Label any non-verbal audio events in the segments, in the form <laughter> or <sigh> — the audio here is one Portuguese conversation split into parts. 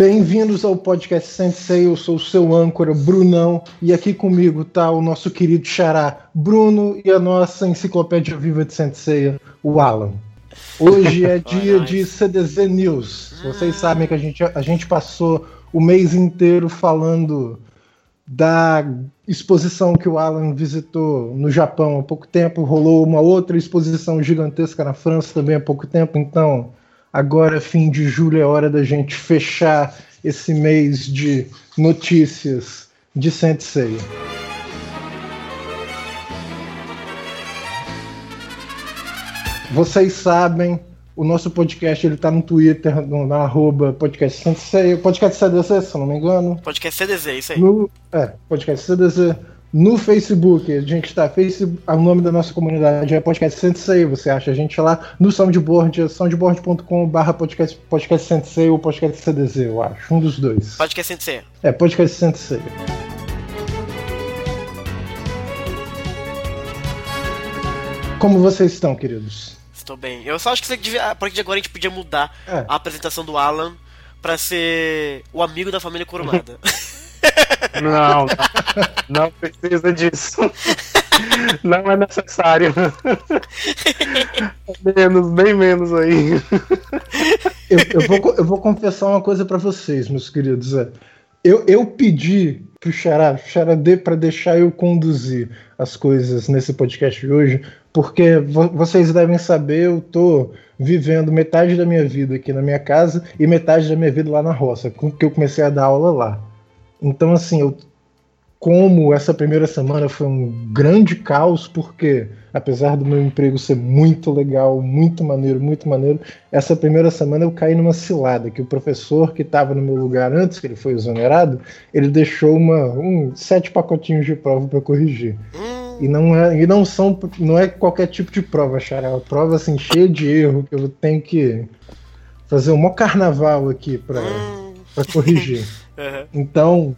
Bem-vindos ao podcast Sensei, eu sou o seu âncora, Brunão, e aqui comigo tá o nosso querido xará, Bruno, e a nossa enciclopédia viva de Sensei, o Alan. Hoje é <laughs> dia de CDZ News. Vocês sabem que a gente, a gente passou o mês inteiro falando da exposição que o Alan visitou no Japão há pouco tempo, rolou uma outra exposição gigantesca na França também há pouco tempo, então agora fim de julho é hora da gente fechar esse mês de notícias de Sensei. Vocês sabem, o nosso podcast ele tá no Twitter, no, na arroba podcast Sensei, podcast CDZ, se não me engano. Podcast CDZ, isso aí. No, é, podcast CDZ. No Facebook, a gente está Facebook, o nome da nossa comunidade é Podcast Sensei, você acha a gente lá no Soundboard, é soundboard.com/barra podcast, podcast Sensei ou Podcast CDZ, eu acho, um dos dois. Podcast Sensei. É, Podcast Sensei. Como vocês estão, queridos? Estou bem. Eu só acho que você devia, a partir de agora a gente podia mudar é. a apresentação do Alan para ser o amigo da família Kurumada. <laughs> Não, não, precisa disso. Não é necessário. Menos, bem menos aí. Eu, eu, vou, eu vou confessar uma coisa para vocês, meus queridos. É, eu, eu pedi pro Xará, Xará dê para deixar eu conduzir as coisas nesse podcast de hoje, porque vocês devem saber, eu tô vivendo metade da minha vida aqui na minha casa e metade da minha vida lá na roça, porque eu comecei a dar aula lá. Então, assim, eu, como essa primeira semana foi um grande caos, porque apesar do meu emprego ser muito legal, muito maneiro, muito maneiro, essa primeira semana eu caí numa cilada, que o professor que estava no meu lugar antes, que ele foi exonerado, ele deixou uma, um, sete pacotinhos de prova para corrigir. E não, é, e não são não é qualquer tipo de prova, Xará. É uma prova assim, cheia de erro, que eu tenho que fazer um maior carnaval aqui para corrigir. Uhum. Então,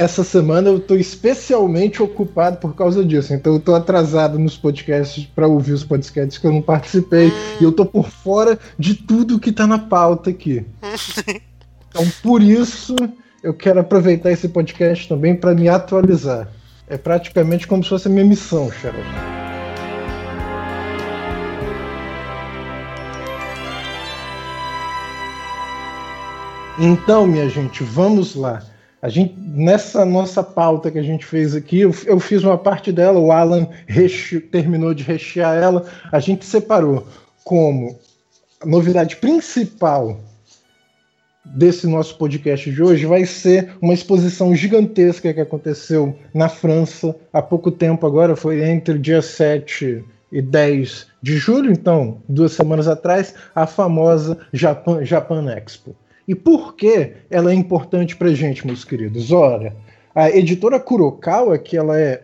essa semana eu estou especialmente ocupado por causa disso. Então eu estou atrasado nos podcasts para ouvir os podcasts que eu não participei. Hum. E eu estou por fora de tudo que está na pauta aqui. <laughs> então por isso eu quero aproveitar esse podcast também para me atualizar. É praticamente como se fosse a minha missão, Sharon. Então, minha gente, vamos lá. A gente, nessa nossa pauta que a gente fez aqui, eu, eu fiz uma parte dela, o Alan reche, terminou de rechear ela. A gente separou como novidade principal desse nosso podcast de hoje vai ser uma exposição gigantesca que aconteceu na França há pouco tempo agora, foi entre dia 7 e 10 de julho, então, duas semanas atrás, a famosa Japan, Japan Expo. E por que ela é importante para gente, meus queridos? Olha, a editora Kurokawa, que ela é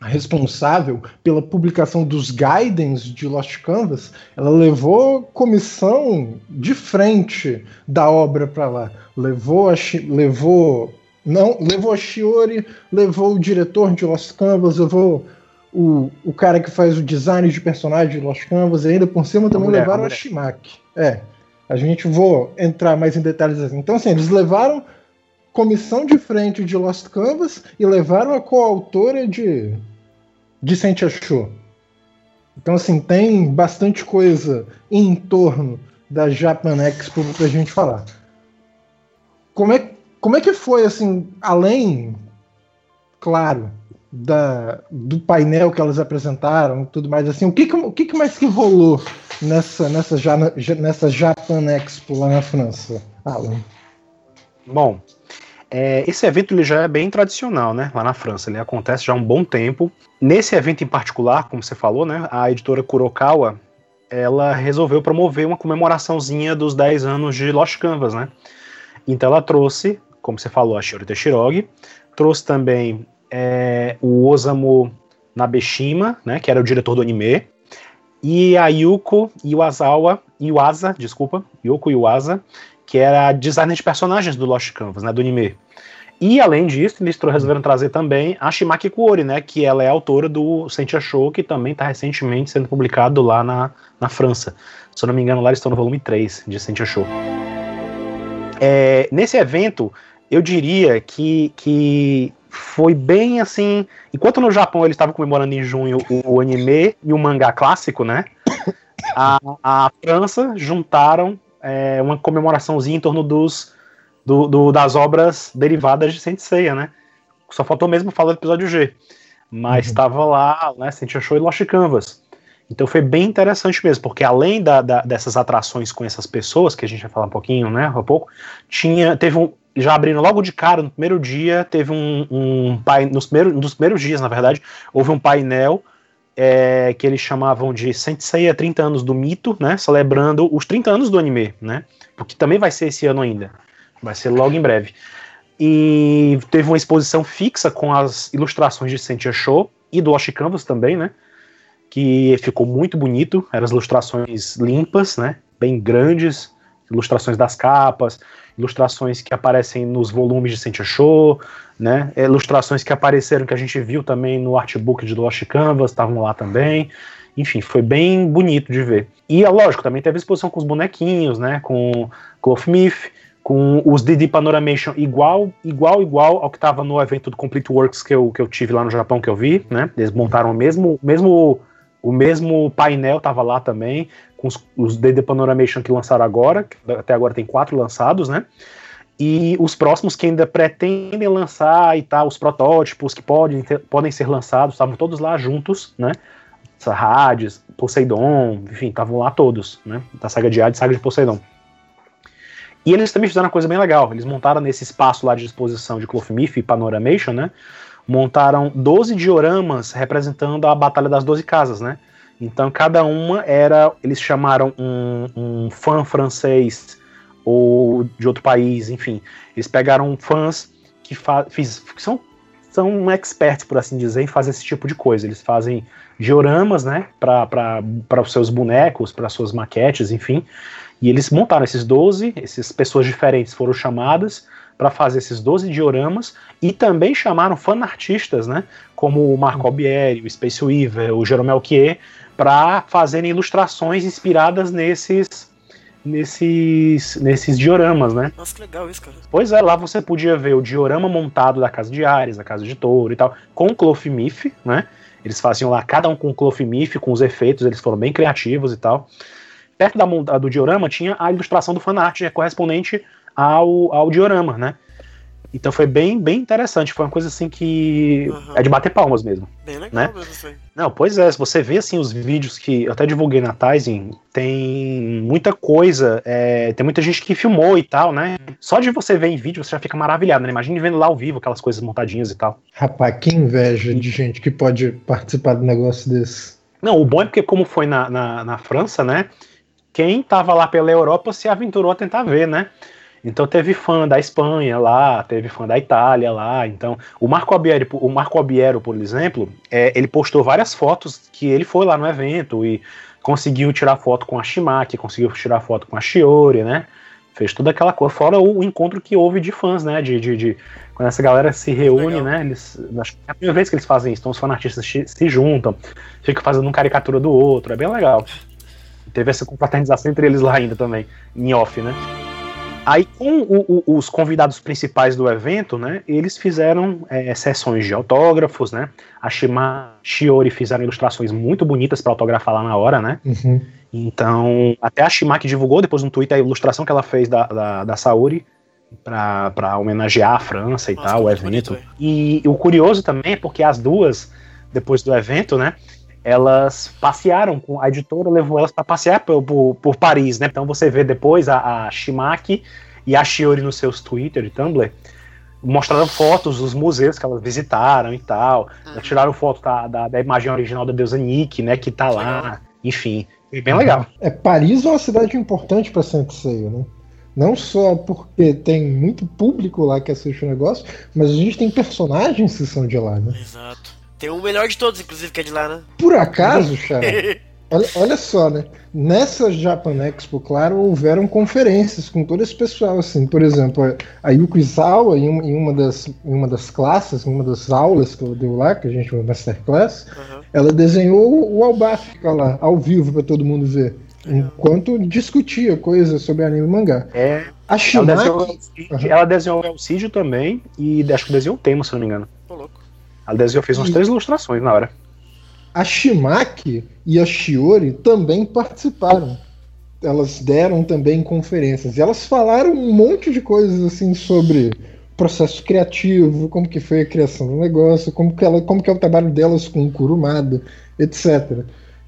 responsável pela publicação dos guidance de Lost Canvas, ela levou comissão de frente da obra para lá. Levou a, levou não, levou a Shiori, levou o diretor de Lost Canvas, levou o, o cara que faz o design de personagem de Lost Canvas, e ainda por cima também mulher, levaram a, a Shimaki. É, a gente vou entrar mais em detalhes assim. Então, assim, eles levaram comissão de frente de Lost Canvas e levaram a coautora de de Sentia Show. Então, assim, tem bastante coisa em torno da Japan Expo pra gente falar. Como é, como é que foi, assim, além, claro, da, do painel que elas apresentaram tudo mais, assim, o que, que, o que, mais que rolou nessa, nessa, nessa Japan Expo lá na França, Alan? Bom, é, esse evento ele já é bem tradicional, né? Lá na França, ele acontece já há um bom tempo. Nesse evento em particular, como você falou, né? A editora Kurokawa, ela resolveu promover uma comemoraçãozinha dos 10 anos de Lost Canvas, né? Então ela trouxe, como você falou, a Shiori Teshirogi, trouxe também é, o Osamu Nabeshima, né? Que era o diretor do anime, e a Yuko Iwasawa, Iwasa, desculpa, Yuko Iwasa, que era designer de personagens do Lost Canvas, né, do anime. E além disso, eles resolveram trazer também a Shimaki Kuori, né, que ela é autora do Sentia Show, que também está recentemente sendo publicado lá na, na França. Se eu não me engano, lá eles estão no volume 3 de Sentia Show. É, nesse evento, eu diria que, que foi bem assim. Enquanto no Japão eles estavam comemorando em junho o, anime e o mangá clássico, né? A, a França juntaram é, uma comemoraçãozinha em torno dos, do, do, das obras derivadas de Saint Seiya, né? Só faltou mesmo falar do episódio G. Mas estava uhum. lá, né? Saint Show e Lost Canvas. Então foi bem interessante mesmo, porque além da, da, dessas atrações com essas pessoas, que a gente vai falar um pouquinho, né, um pouco, tinha, teve um, já abrindo logo de cara, no primeiro dia, teve um, um painel, nos primeiros, nos primeiros dias, na verdade, houve um painel é, que eles chamavam de Sensei 30 anos do mito, né, celebrando os 30 anos do anime, né, porque também vai ser esse ano ainda, vai ser logo em breve. E teve uma exposição fixa com as ilustrações de Sentia Show e do Lost Canvas também, né, que ficou muito bonito. Eram as ilustrações limpas, né? Bem grandes, ilustrações das capas, ilustrações que aparecem nos volumes de Sentia Show, né? Ilustrações que apareceram que a gente viu também no artbook de Lost Canvas, estavam lá também. Enfim, foi bem bonito de ver. E é lógico, também teve exposição com os bonequinhos, né? Com Cloth Myth, com os DD Panoramation igual, igual, igual ao que estava no evento do Complete Works que eu, que eu tive lá no Japão que eu vi, né? Eles montaram o mesmo, mesmo o mesmo painel estava lá também, com os, os DD Panoramation que lançaram agora, que até agora tem quatro lançados, né? E os próximos que ainda pretendem lançar e tal, os protótipos que podem, ter, podem ser lançados, estavam todos lá juntos, né? Hades, Poseidon, enfim, estavam lá todos, né? Da saga de Hades, saga de Poseidon. E eles também fizeram uma coisa bem legal. Eles montaram nesse espaço lá de exposição de Clothmith e Panoramation, né? Montaram 12 dioramas representando a Batalha das Doze Casas, né? Então cada uma era, eles chamaram um, um fã francês ou de outro país, enfim, eles pegaram fãs que, fiz, são são experts, por assim dizer, em fazer esse tipo de coisa. Eles fazem dioramas, né, para os seus bonecos, para suas maquetes, enfim. E eles montaram esses 12, essas pessoas diferentes foram chamadas, para fazer esses 12 dioramas e também chamaram fanartistas, né, como o Marco Albieri, o Space Weaver, o Jerome Alquier, para fazerem ilustrações inspiradas nesses nesses nesses dioramas, né? Nossa, que legal isso, cara. Pois é, lá você podia ver o diorama montado da casa de Ares, da casa de Touro e tal, com o Clothmith, né? Eles faziam lá cada um com o Clothmith, com os efeitos, eles foram bem criativos e tal. Perto da, do diorama tinha a ilustração do fanart, é correspondente ao, ao diorama, né? Então foi bem, bem interessante. Foi uma coisa assim que uhum. é de bater palmas mesmo. Bem legal né? mesmo aí. Não, pois é, se você vê assim os vídeos que eu até divulguei na Tizen, tem muita coisa, é, tem muita gente que filmou e tal, né? Só de você ver em vídeo você já fica maravilhado, né? Imagine vendo lá ao vivo aquelas coisas montadinhas e tal. Rapaz, que inveja de gente que pode participar de um negócio desse. Não, o bom é porque como foi na, na, na França, né? Quem tava lá pela Europa se aventurou a tentar ver, né? Então teve fã da Espanha lá, teve fã da Itália lá. Então o Marco Albiero, o Marco Albiero por exemplo, é, ele postou várias fotos que ele foi lá no evento e conseguiu tirar foto com a Shimaki, conseguiu tirar foto com a Shiori, né? Fez toda aquela coisa, fora o, encontro que houve de fãs, né? De, de, de quando essa galera se reúne, Legal. né? Eles, acho que é a primeira vez que eles fazem isso, então os fanartistas se, se juntam, ficam fazendo uma caricatura do outro, é bem legal. Teve essa confraternização entre eles lá ainda também, em off, né? Aí, com o, o, os convidados principais do evento, né, eles fizeram é, sessões de autógrafos, né? A Shima Shiori fizeram ilustrações muito bonitas para autografar lá na hora, né? Uhum. Então, até a Shima que divulgou depois no Twitter a ilustração que ela fez da, da, da Saori para homenagear a França e Nossa, tal, o evento. Bonito, e o curioso também é porque as duas, depois do evento, né? Elas passearam com a editora levou elas para passear por, por, por, Paris, né? Então você vê depois a, a Shimaki e a Shiori nos seus Twitter e Tumblr mostraram fotos dos museus que elas visitaram e tal. Uhum. Tiraram foto da, da, da, imagem original da deusa Nick, né? Que tá lá. Enfim, é bem legal. É, Paris é uma cidade importante para Sensei, né? Não só porque tem muito público lá que assiste o negócio, mas a gente tem personagens que são de lá, né? Exato. Tem o melhor de todos, inclusive, que é de lá, né? Por acaso, <laughs> Chara? olha, olha só, né? Nessa Japan Expo, claro, houveram conferências com todo esse pessoal, assim. Por exemplo, a Yuko Izawa, em, em uma, das, em uma das classes, em uma das aulas que ela deu lá, que a gente foi Masterclass, uhum. ela desenhou o Albaf lá, ao vivo, para todo mundo ver. enquanto discutia coisas sobre anime e mangá. É. A Shimaki, ela desenhou, uhum. ela desenhou o Elcídio também e acho que desenhou o tema, se não me engano. Tô louco. Ela desenhou, fez umas e... três ilustrações na hora. A Shimaki e a Shiori também participaram. Elas deram também conferências. E elas falaram um monte de coisas assim sobre processo criativo, como que foi a criação do negócio, como que, ela, como que é o trabalho delas com o Kurumada, etc.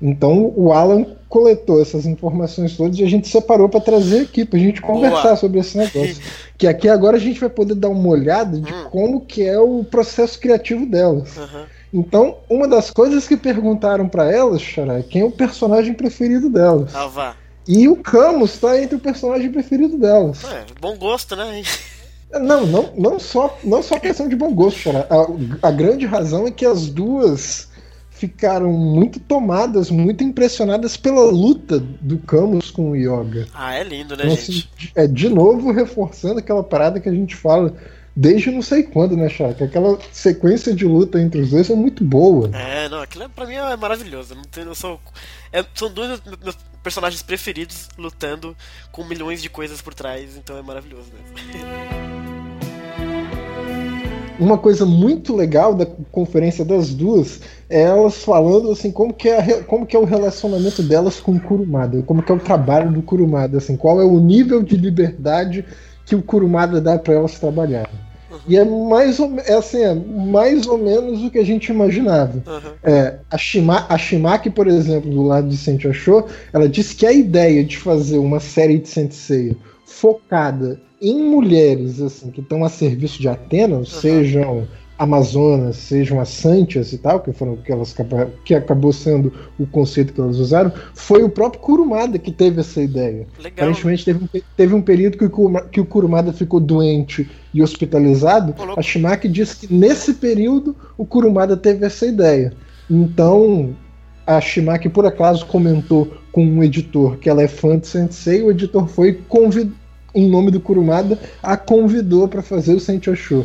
Então o Alan coletou essas informações todas e a gente separou para trazer aqui, para a gente conversar Boa. sobre esse negócio. <laughs> que aqui agora a gente vai poder dar uma olhada de hum. como que é o processo criativo delas. Uhum. Então, uma das coisas que perguntaram para elas, Xará, é quem é o personagem preferido delas. Ah, vá. E o Camus está entre o personagem preferido delas. É, bom gosto, né? Não, não, não só não só questão de bom gosto, Xará. A, a grande razão é que as duas ficaram muito tomadas, muito impressionadas pela luta do Camus com o Yoga. Ah, é lindo, né, então, gente? Assim, é de novo reforçando aquela parada que a gente fala desde não sei quando, né, Chaka? Aquela sequência de luta entre os dois é muito boa. É, não, aquilo é, pra mim é maravilhoso. Não tenho, sou, é, são dois meus personagens preferidos lutando com milhões de coisas por trás, então é maravilhoso mesmo. <laughs> uma coisa muito legal da conferência das duas é elas falando assim como que é, como que é o relacionamento delas com o Kurumada, como que é o trabalho do Kurumada, assim, qual é o nível de liberdade que o Kurumada dá para elas trabalharem. Uhum. E é mais ou, é assim, é mais ou menos o que a gente imaginava. Uhum. É, a, Shima, a Shimaki, por exemplo, do lado de Senti Achou, ela disse que a ideia de fazer uma série de Sensei focada em mulheres assim que estão a serviço de Atena, uhum. sejam Amazonas, sejam as Santias e tal, que foram que elas que acabou sendo o conceito que elas usaram, foi o próprio Kurumada que teve essa ideia. Legal. Aparentemente teve, teve um período que o, que o Kurumada ficou doente e hospitalizado. A Shimaki disse que nesse período o Kurumada teve essa ideia. Então a Shimaki por acaso comentou com um editor que ela é fã de Sensei, o editor foi convidado em nome do Kurumada, a convidou para fazer o Sentio Show.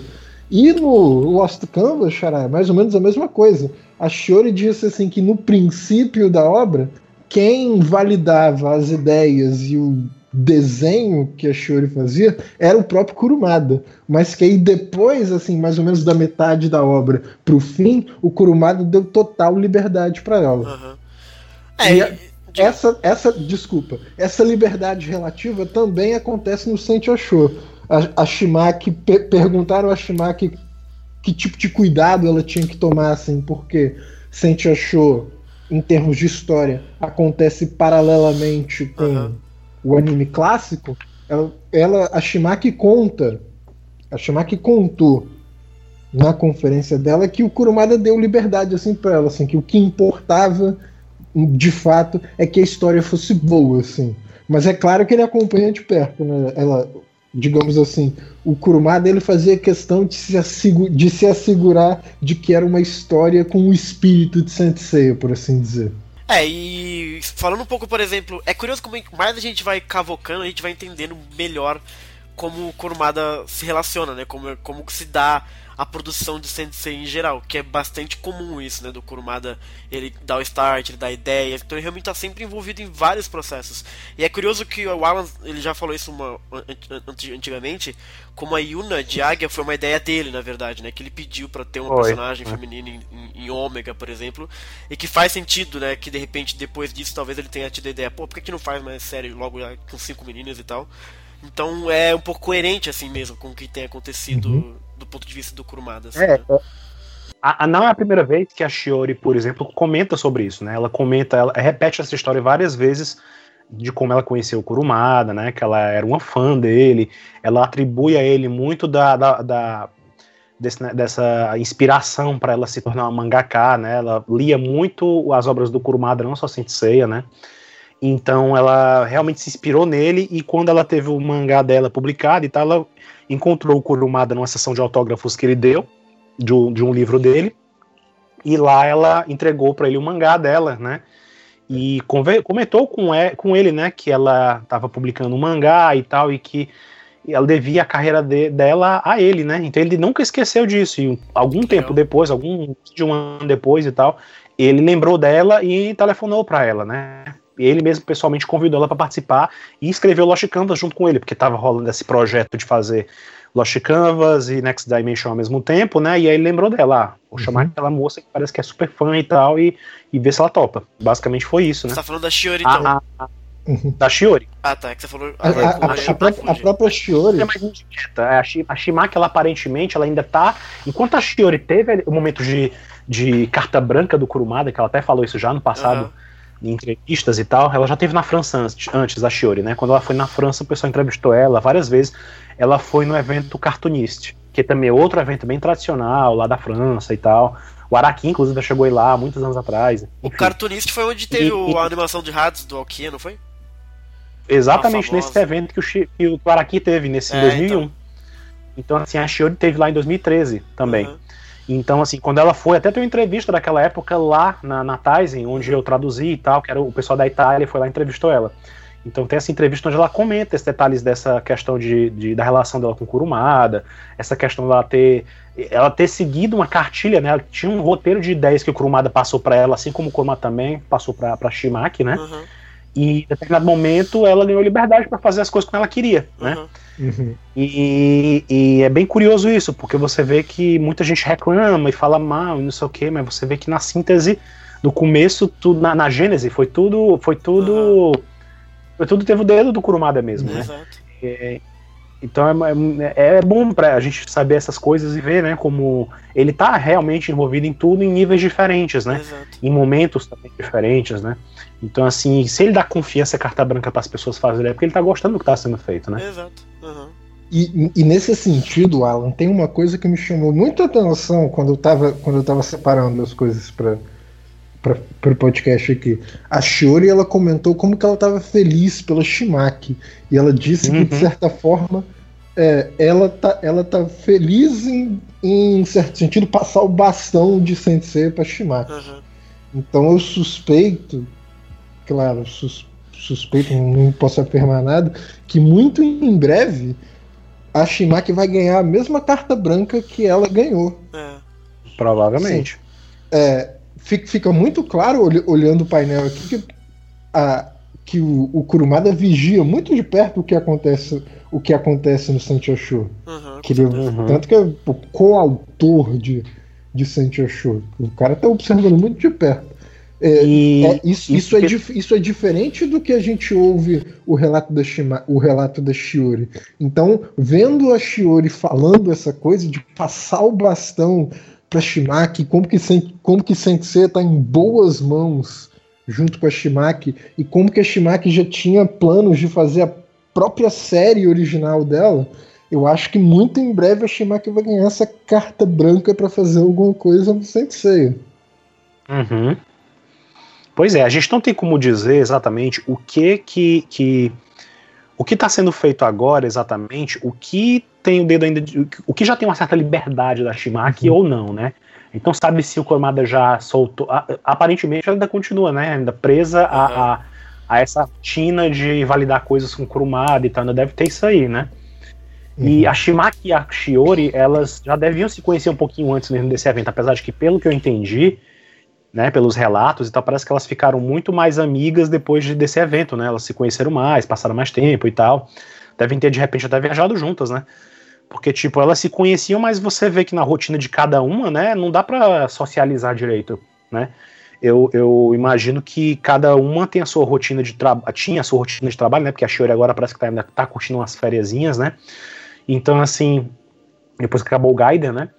E no Lost Canvas, Xará, é mais ou menos a mesma coisa. A Shiori disse assim que no princípio da obra, quem validava as ideias e o desenho que a Shiori fazia era o próprio Kurumada, mas que aí depois, assim, mais ou menos da metade da obra para o fim, o Kurumada deu total liberdade para ela. Uhum. É, e, essa, essa, desculpa, essa liberdade relativa também acontece no Sente Achou. A, a Shimaki, pe perguntaram a Shimaki que tipo de cuidado ela tinha que tomar, assim, porque Sente Achou, em termos de história, acontece paralelamente com uhum. o anime clássico. Ela, ela, a Shimaki conta, a Shimaki contou na conferência dela que o Kurumada deu liberdade assim para ela, assim, que o que importava de fato, é que a história fosse boa, assim. Mas é claro que ele acompanha de perto, né? Ela, digamos assim, o Kurumada ele fazia questão de se, de se assegurar de que era uma história com o espírito de Sensei, por assim dizer. É, e falando um pouco, por exemplo, é curioso como mais a gente vai cavocando, a gente vai entendendo melhor como o Kurumada se relaciona, né? Como, como se dá a produção de Sensei em geral, que é bastante comum isso, né? Do Kurumada, ele dá o start, ele dá ideias, então ele realmente está sempre envolvido em vários processos. E é curioso que o Alan, ele já falou isso uma, antigamente, como a Yuna de Águia foi uma ideia dele, na verdade, né? Que ele pediu para ter uma Oi. personagem é. feminina em, em, em Ômega, por exemplo, e que faz sentido, né? Que de repente, depois disso, talvez ele tenha tido a ideia, pô, por que, que não faz mais série logo com cinco meninas e tal? Então é um pouco coerente assim mesmo com o que tem acontecido uhum. Do ponto de vista do Kurumada. Assim, é, né? É. a, a, não é a primeira vez que a Shiori, por exemplo, comenta sobre isso, né? Ela comenta, ela repete essa história várias vezes de como ela conheceu o Kurumada, né? Que ela era uma fã dele. Ela atribui a ele muito da, da, da desse, né, dessa inspiração para ela se tornar uma mangaka, né? Ela lia muito as obras do Kurumada, não só Senseiya, né? Então ela realmente se inspirou nele e quando ela teve o mangá dela publicado e tal, ela encontrou o Kurumada numa sessão de autógrafos que ele deu de um, de um livro dele e lá ela entregou para ele o mangá dela, né? E comentou com, com ele, né, que ela estava publicando um mangá e tal e que ela devia a carreira de, dela a ele, né? Então ele nunca esqueceu disso. E algum tempo depois, algum de um ano depois e tal, ele lembrou dela e telefonou para ela, né? Ele mesmo pessoalmente convidou ela para participar e escreveu Lost Canvas junto com ele, porque estava rolando esse projeto de fazer Lost Canvas e Next Dimension ao mesmo tempo, né? E aí ele lembrou dela, ah, vou uhum. chamar aquela moça que parece que é super fã e tal, e, e ver se ela topa. Basicamente foi isso, né? Você tá falando da Shiori, então. A, a, uhum. Da Shiori. Ah, tá, é que você falou. A, a, a, própria, a própria Shiori. É mais indireta. É, a, Shimaki, ela aparentemente, ela ainda tá. Enquanto a Shiori teve o momento de, de carta branca do Kurumada, que ela até falou isso já no passado. Uhum em entrevistas e tal, ela já teve na França antes, antes da Shiori, né? Quando ela foi na França, o pessoal entrevistou ela várias vezes. Ela foi no evento Cartoonist, que também é outro evento bem tradicional lá da França e tal. O Araki, inclusive, chegou aí lá muitos anos atrás. Enfim. O Cartoonist foi onde teve e, a animação de ratos do Alkia, não foi? Exatamente nesse evento que o, que o Araki teve, nesse é, 2001. Então. então. assim, a Shiori teve lá em 2013 também. Uhum. Então, assim, quando ela foi, até tem uma entrevista daquela época lá na, na Tizen, onde eu traduzi e tal, que era o pessoal da Itália, foi lá e entrevistou ela. Então tem essa entrevista onde ela comenta esses detalhes dessa questão de, de da relação dela com Kurumada, essa questão dela ter ela ter seguido uma cartilha, né? Ela tinha um roteiro de ideias que o Kurumada passou para ela, assim como o Kurumada também passou para Shimaki, né? Uhum. E em determinado momento ela ganhou liberdade para fazer as coisas como ela queria, né? Uhum. Uhum. E, e, é bem curioso isso, porque você vê que muita gente reclama e fala mal e não sei o que, mas você vê que na síntese, no começo, tudo, na, na gênese, foi tudo. Foi tudo. Uhum. Foi tudo teve o dedo do Kurumada mesmo, né? É, então é, é, é bom pra a gente saber essas coisas e ver, né, como ele tá realmente envolvido em tudo em níveis diferentes, né? Exato. Em momentos também diferentes, né? Então, assim, se ele dá confiança carta branca para as pessoas fazerem, é porque ele tá gostando do que tá sendo feito, né? Exato. Uhum. E, e, nesse sentido, Alan, tem uma coisa que me chamou muita atenção quando eu tava, quando eu tava separando as coisas para para o podcast aqui. A Shiori ela comentou como que ela estava feliz pela Shimaki e ela disse uhum. que de uhum. certa forma é, ela tá ela tá feliz em, em certo sentido passar o bastão de Sensei para Shimaki. Uhum. Então eu suspeito, claro, sus, suspeito, não posso afirmar nada, que muito em breve a Shimaki vai ganhar a mesma carta branca que ela ganhou. É. Provavelmente. É, fica muito claro, olhando o painel aqui, que, a, que o, o Kurumada vigia muito de perto o que acontece, o que acontece no Sancho Show. Uhum, que ele, uhum. Tanto que é o coautor de, de Sancho Show. O cara tá observando muito de perto. É, e, é, isso, isso, é, isso é diferente do que a gente ouve o relato da Shima, o relato da Shiori. Então, vendo a Shiori falando essa coisa de passar o bastão para Shimaki, como que, como que Sensei está em boas mãos junto com a Shimaki, e como que a Shimaki já tinha planos de fazer a própria série original dela, eu acho que muito em breve a Shimaki vai ganhar essa carta branca para fazer alguma coisa no Sensei. Uhum. Pois é, a gente não tem como dizer exatamente o que que, que o que está sendo feito agora exatamente, o que tem o dedo ainda, de, o que já tem uma certa liberdade da Shimaki uhum. ou não, né? Então sabe se o Kurumada já soltou, aparentemente ela ainda continua, né? Ainda presa uhum. a, a, a, essa rotina de validar coisas com Kurumada e tal, ainda deve ter isso aí, né? Uhum. E a Shimaki e a Shiori, elas já deviam se conhecer um pouquinho antes mesmo desse evento, apesar de que, pelo que eu entendi, né, pelos relatos e tal, parece que elas ficaram muito mais amigas depois de, desse evento, né? Elas se conheceram mais, passaram mais tempo e tal. Devem ter de repente até viajado juntas, né? Porque tipo, elas se conheciam, mas você vê que na rotina de cada uma, né, não dá para socializar direito, né? Eu, eu imagino que cada uma tem a sua rotina de trabalho, tinha a sua rotina de trabalho, né? Porque a Shiori agora parece que tá, ainda tá curtindo umas fériasinhas, né? Então, assim, depois que acabou o Gaiden, né?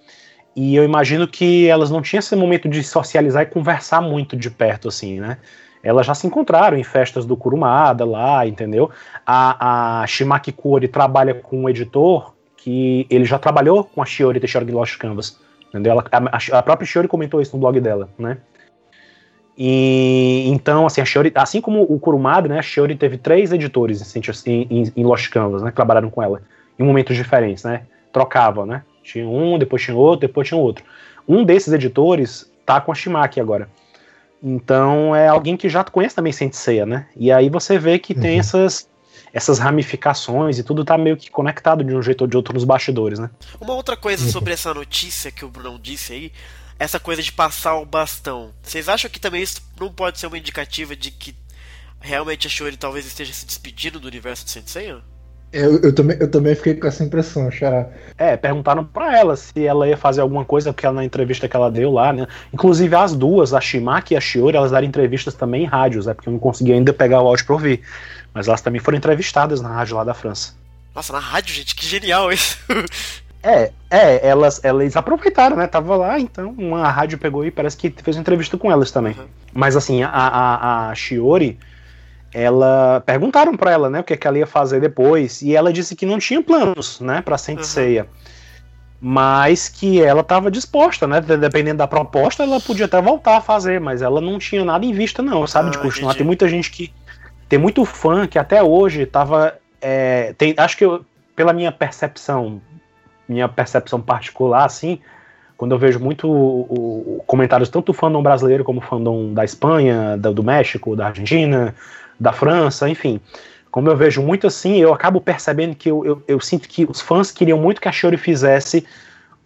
E eu imagino que elas não tinham esse momento de socializar e conversar muito de perto, assim, né? Elas já se encontraram em festas do Kurumada lá, entendeu? A, a Shimaki Kuri trabalha com um editor que ele já trabalhou com a Shiori Teixeira de Lost Canvas, entendeu? Ela, a, a, própria Shiori comentou isso no blog dela, né? E então, assim, a Shiori, assim como o Kurumada, né? A Shiori teve três editores em, em, em Lost Canvas, né? Que trabalharam com ela em momentos diferentes, né? Trocavam, né? Tinha um, depois tinha outro, depois tinha outro. Um desses editores tá com a Shimaki agora. Então é alguém que já conhece também Senseiya, né? E aí você vê que uhum. tem essas essas ramificações e tudo tá meio que conectado de um jeito ou de outro nos bastidores, né? Uma outra coisa uhum. sobre essa notícia que o Brunão disse aí, essa coisa de passar o bastão. Vocês acham que também isso não pode ser uma indicativa de que realmente a Shiori talvez esteja se despedindo do universo de Sensei? Eu, eu, também, eu também fiquei com essa impressão, Xará. É, perguntaram pra ela se ela ia fazer alguma coisa, porque ela, na entrevista que ela deu lá, né? Inclusive as duas, a Shimaki e a Shiori, elas deram entrevistas também em rádios, é porque eu não consegui ainda pegar o áudio pra ouvir. Mas elas também foram entrevistadas na rádio lá da França. Nossa, na rádio, gente, que genial isso. <laughs> É, é, elas, elas aproveitaram, né? Tava lá, então uma rádio pegou e parece que fez uma entrevista com elas também. Uhum. Mas assim, a, a, a Shiori, ela perguntaram para ela, né, o que, é que ela ia fazer depois, e ela disse que não tinha planos, né, para Saint Seiya. Uhum. Mas que ela estava disposta, né? Dependendo da proposta, ela podia até voltar a fazer, mas ela não tinha nada em vista, não, sabe? Ah, de continuar. Entendi. Tem muita gente que. Tem muito fã que até hoje tava. É, tem, acho que eu, pela minha percepção, minha percepção particular, assim, quando eu vejo muito o, o, comentários tanto do fandom brasileiro como fandom da Espanha, do, do México, da Argentina, da França, enfim. Como eu vejo muito assim, eu acabo percebendo que eu, eu, eu sinto que os fãs queriam muito que a Shiori fizesse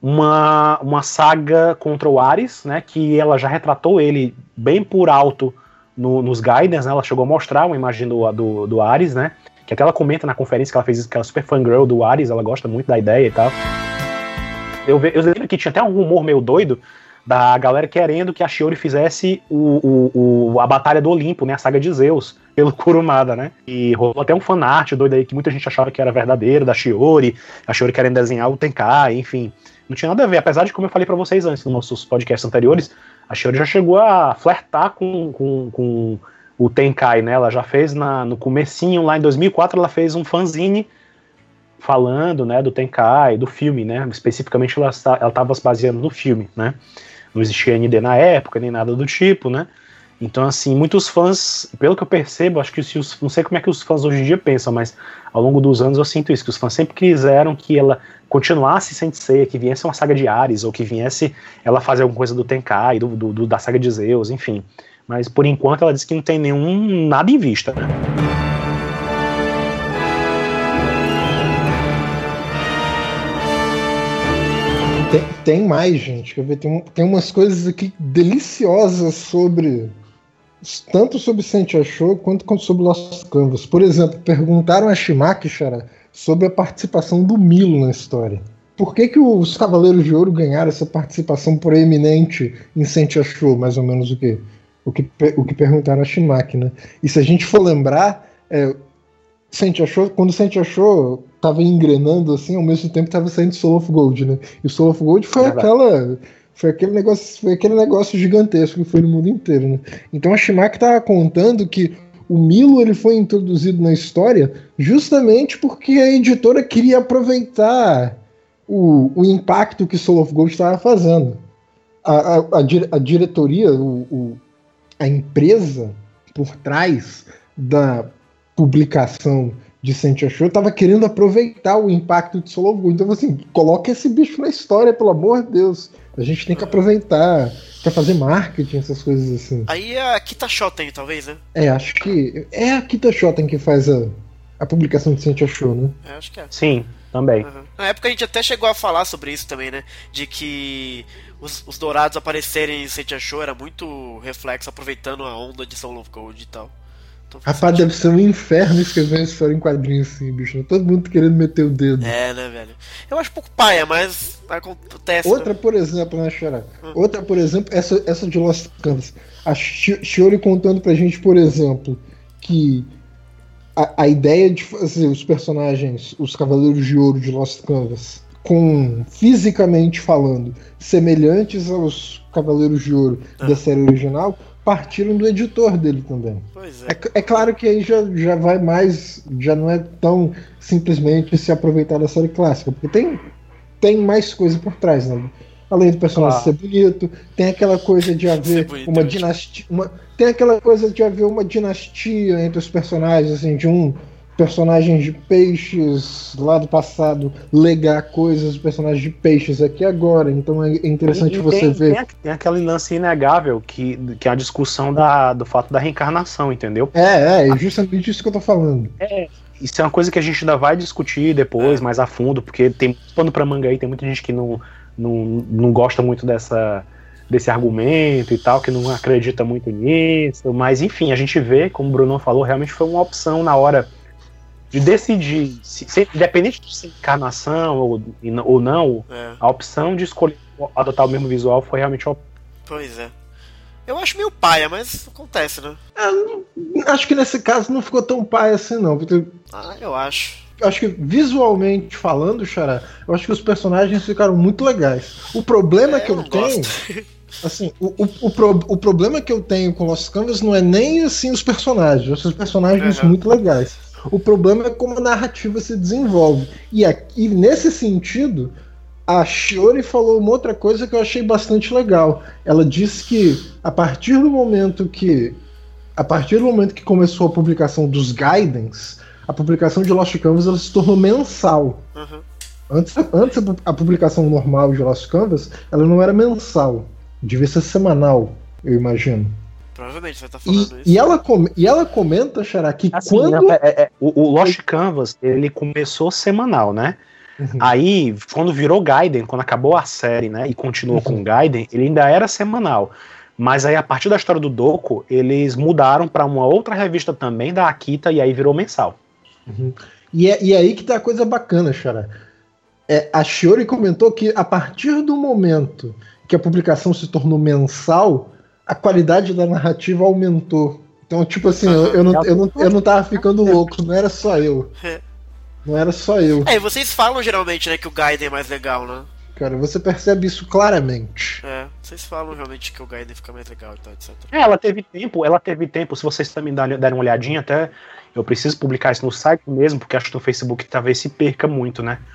uma, uma saga contra o Ares, né? Que ela já retratou ele bem por alto no, nos Guidance, né? Ela chegou a mostrar uma imagem do, do, do Ares, né? Que até ela comenta na conferência que ela fez isso, que ela é super fangirl do Ares, ela gosta muito da ideia e tal. Eu, eu lembro que tinha até um rumor meio doido da galera querendo que a Shiori fizesse o, o, o, a Batalha do Olimpo, né? A saga de Zeus, pelo <laughs> Kurumada, né? E rolou até um fanart doido aí que muita gente achava que era verdadeiro, da Shiori, a Shiori querendo desenhar o Tenkai, enfim. Não tinha nada a ver, apesar de como eu falei para vocês antes, nos nossos podcasts anteriores, a Shiori já chegou a flertar com, com, com o Tenkai, né? Ela já fez na, no comecinho, lá em 2004, ela fez um fanzine falando, né, do Tenkai, do filme, né? Especificamente ela estava se baseando no filme, né? Não existia ND na época, nem nada do tipo, né? Então, assim, muitos fãs, pelo que eu percebo, acho que se os, não sei como é que os fãs hoje em dia pensam, mas ao longo dos anos eu sinto isso, que os fãs sempre quiseram que ela continuasse sem ser, que viesse uma saga de Ares, ou que viesse ela fazer alguma coisa do Tenkai, do, do, do da saga de Zeus, enfim. Mas por enquanto ela diz que não tem nenhum nada em vista, né? Tem, tem mais, gente. Quer ver? Tem, tem umas coisas aqui deliciosas sobre. Tanto sobre Sente Achou quanto sobre Lost Canvas. Por exemplo, perguntaram a Shimakishara sobre a participação do Milo na história. Por que, que os Cavaleiros de Ouro ganharam essa participação proeminente em Sente Achou? Mais ou menos o que, o que, o que perguntaram a Shimaki, né? E se a gente for lembrar, é, Sente Achou, quando Sente Achou tava engrenando assim, ao mesmo tempo tava saindo Soul of Gold, né? E o Soul of Gold foi é aquela foi aquele negócio, foi aquele negócio gigantesco que foi no mundo inteiro, né? Então a Shimak tava contando que o Milo ele foi introduzido na história justamente porque a editora queria aproveitar o, o impacto que Soul of Gold estava fazendo. A, a, a, a diretoria, o, o, a empresa por trás da publicação de Saint Show tava querendo aproveitar o impacto de Solo Gold. Então, assim, coloca esse bicho na história, pelo amor de Deus. A gente tem que aproveitar para fazer marketing, essas coisas assim. Aí é a Kita Shoten, talvez, né? É, acho que é a Kita Shoten que faz a, a publicação de Saint Show, né? É, acho que é. Sim, também. Uhum. Na época a gente até chegou a falar sobre isso também, né? De que os, os dourados aparecerem em Saint Show era muito reflexo, aproveitando a onda de Soul of Gold e tal. Rapaz, deve ser um inferno escrever uma história em quadrinhos assim, bicho. Todo mundo querendo meter o dedo. É, né, velho? Eu acho pouco paia, mas acontece. Outra, né? por exemplo, né, Xará? Hum. Outra, por exemplo, essa, essa de Lost Canvas. A Shiori contando pra gente, por exemplo, que a, a ideia de fazer os personagens, os Cavaleiros de Ouro de Lost Canvas, com fisicamente falando, semelhantes aos Cavaleiros de Ouro ah. da série original, partiram do editor dele também. Pois é. é. É, claro que aí já, já vai mais. Já não é tão simplesmente se aproveitar da série clássica, porque tem, tem mais coisa por trás, né? Além do personagem claro. ser bonito, tem aquela coisa de haver uma dinastia. Uma, tem aquela coisa de haver uma dinastia entre os personagens, assim, de um personagens de peixes lá do passado legar coisas dos personagens de peixes aqui agora. Então é interessante e, você tem, ver. Tem, tem, aquele lance inegável que, que é a discussão da, do fato da reencarnação, entendeu? É, é, justamente isso que eu tô falando. É, isso é uma coisa que a gente ainda vai discutir depois, é. mais a fundo, porque tem pano pra manga aí, tem muita gente que não, não, não gosta muito dessa desse argumento e tal, que não acredita muito nisso, mas enfim, a gente vê, como o Bruno falou, realmente foi uma opção na hora de decidir, se, se, independente de ser encarnação ou, ou não, é. a opção de escolher adotar o mesmo visual foi realmente uma Pois é. Eu acho meio paia, mas acontece, né? É, acho que nesse caso não ficou tão paia assim, não. Porque... Ah, eu acho. Acho que visualmente falando, Xará, eu acho que os personagens ficaram muito legais. O problema é, que eu, eu tenho. Assim, o, o, o, pro, o, problema que eu tenho com Lost Canvas não é nem assim os personagens. Os personagens uhum. muito legais. O problema é como a narrativa se desenvolve. E aqui, nesse sentido, a Shiori falou uma outra coisa que eu achei bastante legal. Ela disse que a partir do momento que a partir do momento que começou a publicação dos Guidance, a publicação de Lost Canvas ela se tornou mensal. Uhum. Antes, antes a publicação normal de Lost Canvas ela não era mensal, devia ser semanal, eu imagino. Provavelmente você tá falando e, isso. E ela, com, e ela comenta, Xará, que assim, quando. É, é, o, o Lost Canvas ele começou semanal, né? Uhum. Aí, quando virou Gaiden, quando acabou a série, né, e continuou uhum. com Gaiden, ele ainda era semanal. Mas aí, a partir da história do Doku, eles mudaram para uma outra revista também da Akita e aí virou mensal. Uhum. E, é, e aí que tá a coisa bacana, Xara. É, a Shiori comentou que a partir do momento que a publicação se tornou mensal, a qualidade da narrativa aumentou. Então, tipo assim, eu, eu, não, eu, não, eu não tava ficando louco, não era só eu. <laughs> Não era só eu. É, e vocês falam geralmente, né, que o Gaiden é mais legal, né? Cara, você percebe isso claramente. É, vocês falam realmente que o Gaiden fica mais legal e tal, etc. É, ela teve tempo, ela teve tempo, se vocês também derem uma olhadinha, até eu preciso publicar isso no site mesmo, porque acho que no Facebook talvez se perca muito, né? <laughs>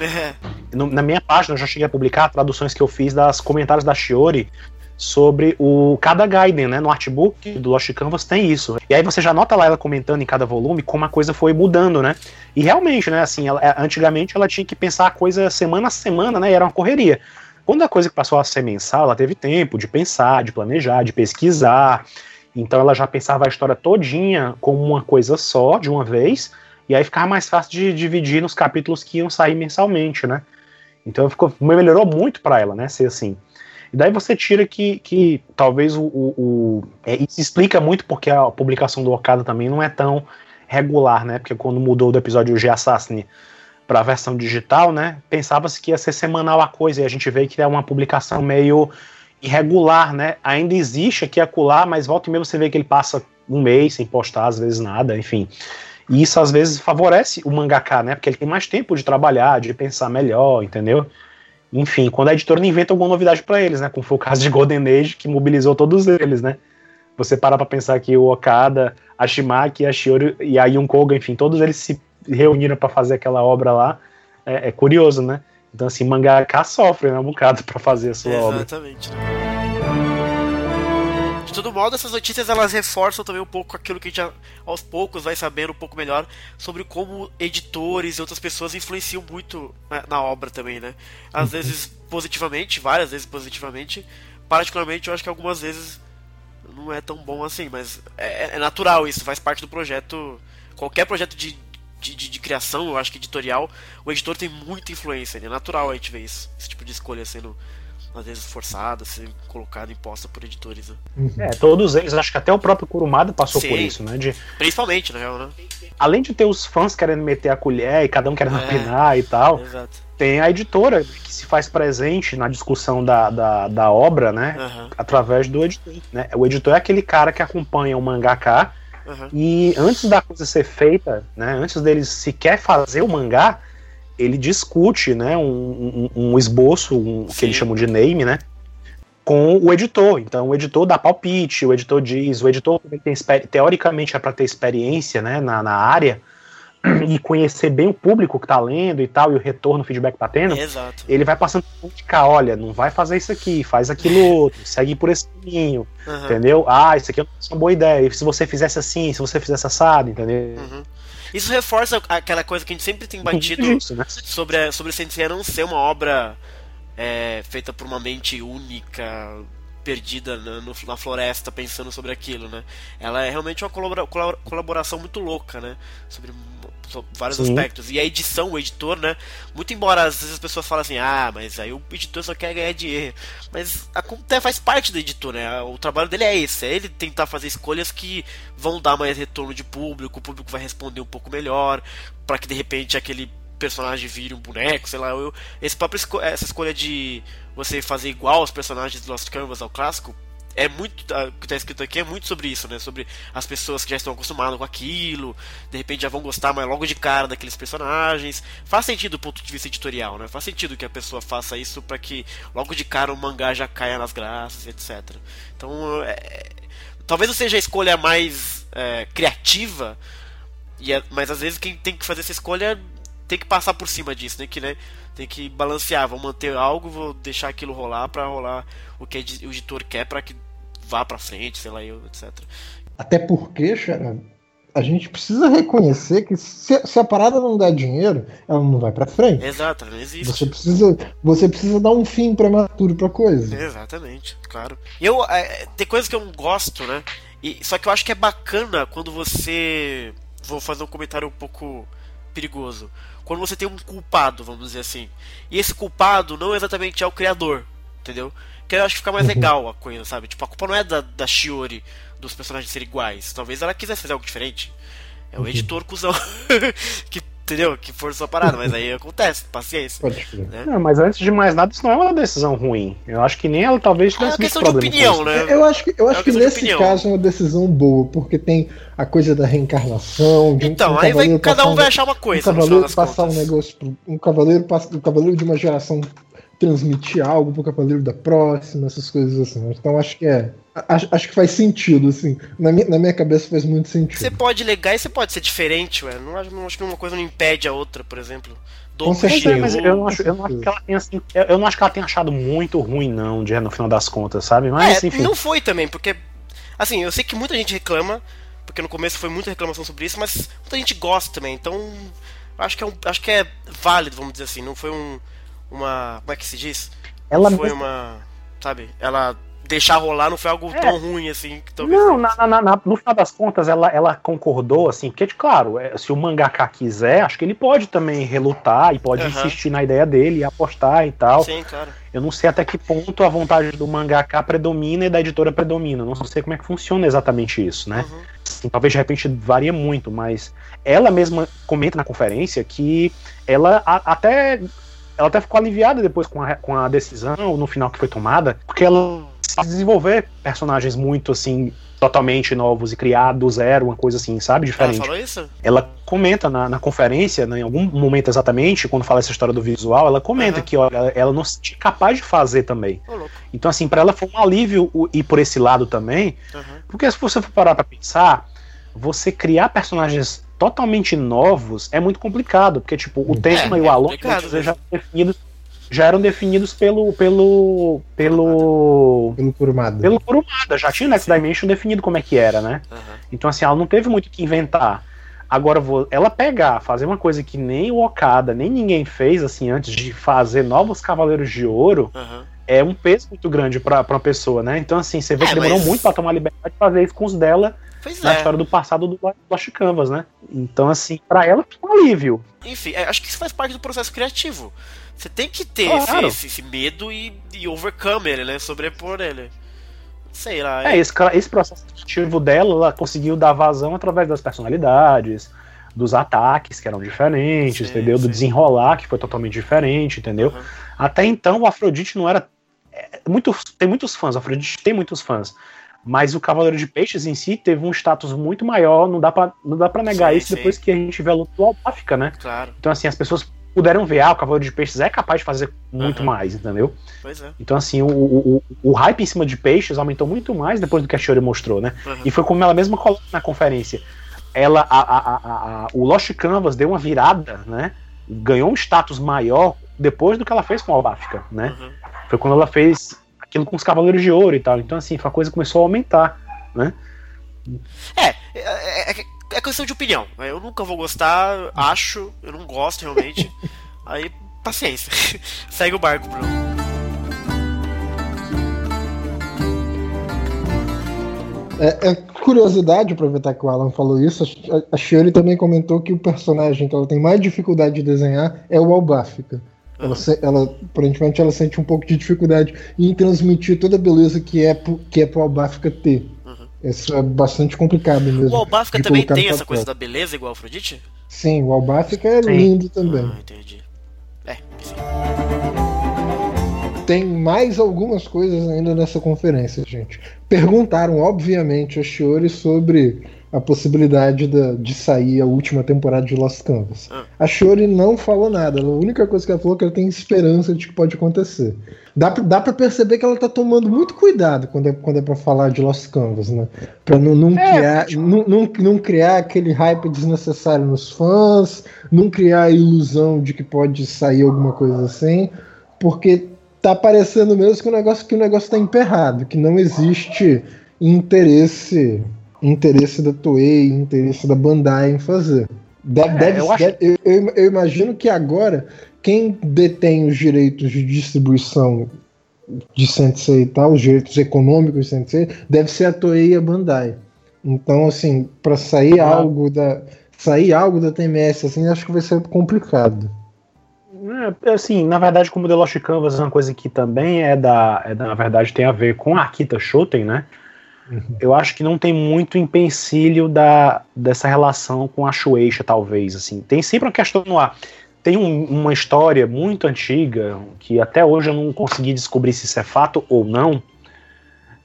É. Na minha página eu já cheguei a publicar traduções que eu fiz das comentários da Shiori sobre o cada Gaiden, né? No artbook do Lost Canvas tem isso. E aí você já nota lá ela comentando em cada volume como a coisa foi mudando, né? E realmente, né? Assim, ela, é, antigamente ela tinha que pensar a coisa semana a semana, né? Era uma correria. Quando a coisa passou a ser mensal, ela teve tempo de pensar, de planejar, de pesquisar. Então ela já pensava a história todinha como uma coisa só, de uma vez, e aí ficava mais fácil de dividir nos capítulos que iam sair mensalmente, né? Então ficou, melhorou muito para ela, né? Ser assim. E daí você tira que, que talvez o. o, o é, isso explica muito porque a publicação do Okada também não é tão regular, né? Porque quando mudou do episódio G Assassin para a versão digital, né? Pensava-se que ia ser semanal a coisa, e a gente vê que é uma publicação meio irregular, né? Ainda existe aqui acolá, mas volta e meia você vê que ele passa um mês sem postar, às vezes nada, enfim. E isso às vezes favorece o mangaká, né? Porque ele tem mais tempo de trabalhar, de pensar melhor, entendeu? Enfim, quando a editora inventa alguma novidade para eles, né? Como foi o caso de Golden Age, que mobilizou todos eles, né? Você parar pra pensar que o Okada, a Shimaki, a Shiori e a Yun Koga, enfim, todos eles se reuniram para fazer aquela obra lá. É, é, curioso, né? Então, assim, mangaka sofre, né? Um bocado pra fazer a sua Exatamente. obra. Exatamente. De todo modo, essas notícias elas reforçam também um pouco aquilo que a gente já, aos poucos vai sabendo um pouco melhor sobre como editores e outras pessoas influenciam muito na, na obra também, né? Às uhum. vezes positivamente, várias vezes positivamente. Particularmente, eu acho que algumas vezes não é tão bom assim, mas é, é natural isso, faz parte do projeto. Qualquer projeto de, de, de, de, criação, eu acho que editorial, o editor tem muita influência, é natural a gente ver isso, esse tipo de escolha sendo às vezes forçada, ser colocada, imposta por editores. Né? É, todos eles, acho que até o próprio Kurumada passou Sim, por isso, né? De... Principalmente, na real, né? Além de ter os fãs querendo meter a colher e cada um querendo é, opinar e tal, exato. tem a editora que se faz presente na discussão da, da, da obra, né? Uhum. Através do editor. Né? O editor é aquele cara que acompanha o mangaká uhum. e antes da coisa ser feita, né? Antes deles sequer fazer o mangá, ele discute né, um, um, um esboço, um, que eles chamam de name, né? Com o editor. Então, o editor dá palpite, o editor diz, o editor tem, teoricamente é para ter experiência né, na, na área <clears throat> e conhecer bem o público que está lendo e tal, e o retorno, o feedback que tá tendo, Exato. ele vai passando por indicar, olha, não vai fazer isso aqui, faz aquilo <laughs> outro, segue por esse caminho, uhum. entendeu? Ah, isso aqui é uma boa ideia, e se você fizesse assim, se você fizesse assado, entendeu? Uhum. Isso reforça aquela coisa que a gente sempre tem batido <laughs> Isso, né? sobre, a, sobre Sensei não ser uma obra é, feita por uma mente única, perdida na, no, na, floresta pensando sobre aquilo, né? Ela é realmente uma colabora, colaboração muito louca, né? Sobre, sobre vários Sim. aspectos. E a edição, o editor, né? Muito embora às vezes as pessoas falam assim, ah, mas aí o editor só quer ganhar dinheiro. Mas até faz parte do editor, né? O trabalho dele é esse, é ele tentar fazer escolhas que vão dar mais retorno de público, o público vai responder um pouco melhor, para que de repente aquele personagem vire um boneco, sei lá, eu, esse próprio esco essa escolha de você fazer igual os personagens de Lost Canvas ao clássico é muito o que está escrito aqui é muito sobre isso, né? Sobre as pessoas que já estão acostumadas com aquilo, de repente já vão gostar mais logo de cara daqueles personagens. Faz sentido do ponto de vista editorial, né? Faz sentido que a pessoa faça isso para que logo de cara o mangá já caia nas graças, etc. Então, é, talvez não seja a escolha mais é, criativa, e é, mas às vezes quem tem que fazer essa escolha tem que passar por cima disso, né? Que, né? Tem que balancear, vou manter algo, vou deixar aquilo rolar para rolar o que o editor quer para que vá para frente, sei lá, eu, etc. Até porque, Xara, a gente precisa reconhecer que se, se, a parada não dá dinheiro, ela não vai para frente. Exato, não existe. Você precisa, você precisa dar um fim prematuro pra coisa. Exatamente, claro. Eu é, tem coisas que eu não gosto, né? E, só que eu acho que é bacana quando você vou fazer um comentário um pouco perigoso quando você tem um culpado, vamos dizer assim. E esse culpado não exatamente é o criador, entendeu? Que eu acho que fica mais uhum. legal a coisa, sabe? Tipo, a culpa não é da, da Shiori, dos personagens serem iguais. Talvez ela quisesse fazer algo diferente. É o editor cuzão <laughs> que entendeu? Que forçou a parada, mas aí <laughs> acontece, paciência. Pode né? Não, mas antes de mais nada, isso não é uma decisão ruim. Eu acho que nem ela talvez tivesse é uma questão de opinião, né? Eu acho que, eu acho é que nesse caso é uma decisão boa, porque tem a coisa da reencarnação. De então, um aí vai, cada um vai achar uma coisa. Um cavaleiro passar contas. um negócio. Um cavaleiro, um cavaleiro de uma geração transmitir algo pro cavaleiro da próxima, essas coisas assim. Então acho que é. Acho, acho que faz sentido, assim. Na minha, na minha cabeça faz muito sentido. Você pode legar e você pode ser diferente, ué. Não, não acho que uma coisa não impede a outra, por exemplo. Do Com certeza. Mas eu não, acho, eu, não acho que ela tenha, assim, eu não acho que ela tenha achado muito ruim, não, de, no final das contas, sabe? Mas, é, enfim. Não foi também, porque. Assim, eu sei que muita gente reclama, porque no começo foi muita reclamação sobre isso, mas muita gente gosta também, então. Acho que é, um, acho que é válido, vamos dizer assim. Não foi um uma. Como é que se diz? Ela foi mesmo... uma. Sabe? Ela deixar rolar não foi algo é. tão ruim assim. Que não, na, na, na, no final das contas ela, ela concordou, assim, porque, claro, é, se o mangaka quiser, acho que ele pode também relutar e pode uhum. insistir na ideia dele e apostar e tal. Sim, claro. Eu não sei até que ponto a vontade do mangaka predomina e da editora predomina. Não sei como é que funciona exatamente isso, né? Uhum. Assim, talvez de repente varia muito, mas ela mesma comenta na conferência que ela a, até ela até ficou aliviada depois com a, com a decisão no final que foi tomada, porque ela desenvolver personagens muito assim totalmente novos e criar do zero, uma coisa assim, sabe? Diferente. Ela falou isso? Ela comenta na, na conferência, né, em algum momento exatamente, quando fala essa história do visual, ela comenta uhum. que olha, ela não se tinha capaz de fazer também. Oh, então, assim, para ela foi um alívio ir por esse lado também, uhum. porque se você for parar pra pensar, você criar personagens totalmente novos é muito complicado, porque tipo, o tema é, e o é Alon já eram definidos já eram definidos pelo pelo pelo pelo Kurumada. Pelo Kurumada, já tinha o Next Dimension definido como é que era, né? Uhum. Então assim, ela não teve muito que inventar. Agora vou ela pegar, fazer uma coisa que nem o Okada, nem ninguém fez assim antes de fazer novos Cavaleiros de Ouro. Uhum. É um peso muito grande para uma pessoa, né? Então, assim, você vê é, que demorou mas... muito para tomar liberdade de fazer isso com os dela Pois na é. história do passado do Lost Canvas, né? Então, assim, para ela foi um alívio. Enfim, é, acho que isso faz parte do processo criativo. Você tem que ter claro. esse, esse, medo e, e overcome ele, né? Sobrepor ele. Sei lá. É, é esse, esse processo criativo dela, ela conseguiu dar vazão através das personalidades, dos ataques que eram diferentes, sim, entendeu? Sim. Do desenrolar que foi totalmente diferente, entendeu? Uhum. Até então o Afrodite não era. É, muito, tem muitos fãs, o Afrodite tem muitos fãs. Mas o Cavaleiro de Peixes em si teve um status muito maior, não dá pra, não dá pra negar sim, isso sim. depois que a gente vê a luta do Alpáfica, né? Claro. Então, assim, as pessoas puderam ver, ah, o Cavaleiro de Peixes é capaz de fazer muito uhum. mais, entendeu? Pois é. Então, assim, o, o, o, hype em cima de Peixes aumentou muito mais depois do que a Shiori mostrou, né? Uhum. E foi como ela mesma coloca na conferência. Ela, a, a, a, o Lost Canvas deu uma virada, né? Ganhou um status maior depois do que ela fez com a Alpáfica, né? Uhum. Foi quando ela fez aquilo com os Cavaleiros de Ouro e tal. Então, assim, a coisa começou a aumentar, né? É, é, é, é questão de opinião. Eu nunca vou gostar, acho, eu não gosto realmente. <laughs> Aí, paciência. <laughs> Segue o barco, Bruno. É, é, curiosidade, aproveitar que o Alan falou isso, a, a Shirley também comentou que o personagem que ela tem mais dificuldade de desenhar é o Albáfica. Ela, ela, aparentemente, ela sente um pouco de dificuldade em transmitir toda a beleza que é, pro, que é pro Albáfica ter. Uhum. Isso é bastante complicado mesmo. O Albáfica também tem essa coisa da beleza igual a Afrodite? Sim, o Albáfica é sim. lindo também. Ah, entendi. É, sim. Tem mais algumas coisas ainda nessa conferência, gente. Perguntaram, obviamente, a Shiori sobre a possibilidade de, de sair a última temporada de Lost Canvas. Ah. A Shuri não falou nada. A única coisa que ela falou é que ela tem esperança de que pode acontecer. Dá, dá pra perceber que ela tá tomando muito cuidado quando é, quando é pra falar de Lost Canvas, né? Pra não, não, é, criar, não, não, não criar aquele hype desnecessário nos fãs, não criar a ilusão de que pode sair alguma coisa assim, porque tá parecendo mesmo que o negócio, que o negócio tá emperrado, que não existe interesse interesse da Toei, interesse da Bandai em fazer. Deve, é, deve, eu, acho... eu, eu, eu, imagino que agora quem detém os direitos de distribuição de Sensei e tal, os direitos econômicos de Sensei, deve ser a Toei e a Bandai. Então, assim, para sair ah. algo da sair algo da TMS, assim, acho que vai ser complicado. É, assim, na verdade, como The Lost Canvas é uma coisa que também é da, é da na verdade, tem a ver com a Akita Shoten, né? Uhum. Eu acho que não tem muito empecilho da, dessa relação com a Shueisha, talvez. assim. Tem sempre uma questão no ar. Tem um, uma história muito antiga, que até hoje eu não consegui descobrir se isso é fato ou não,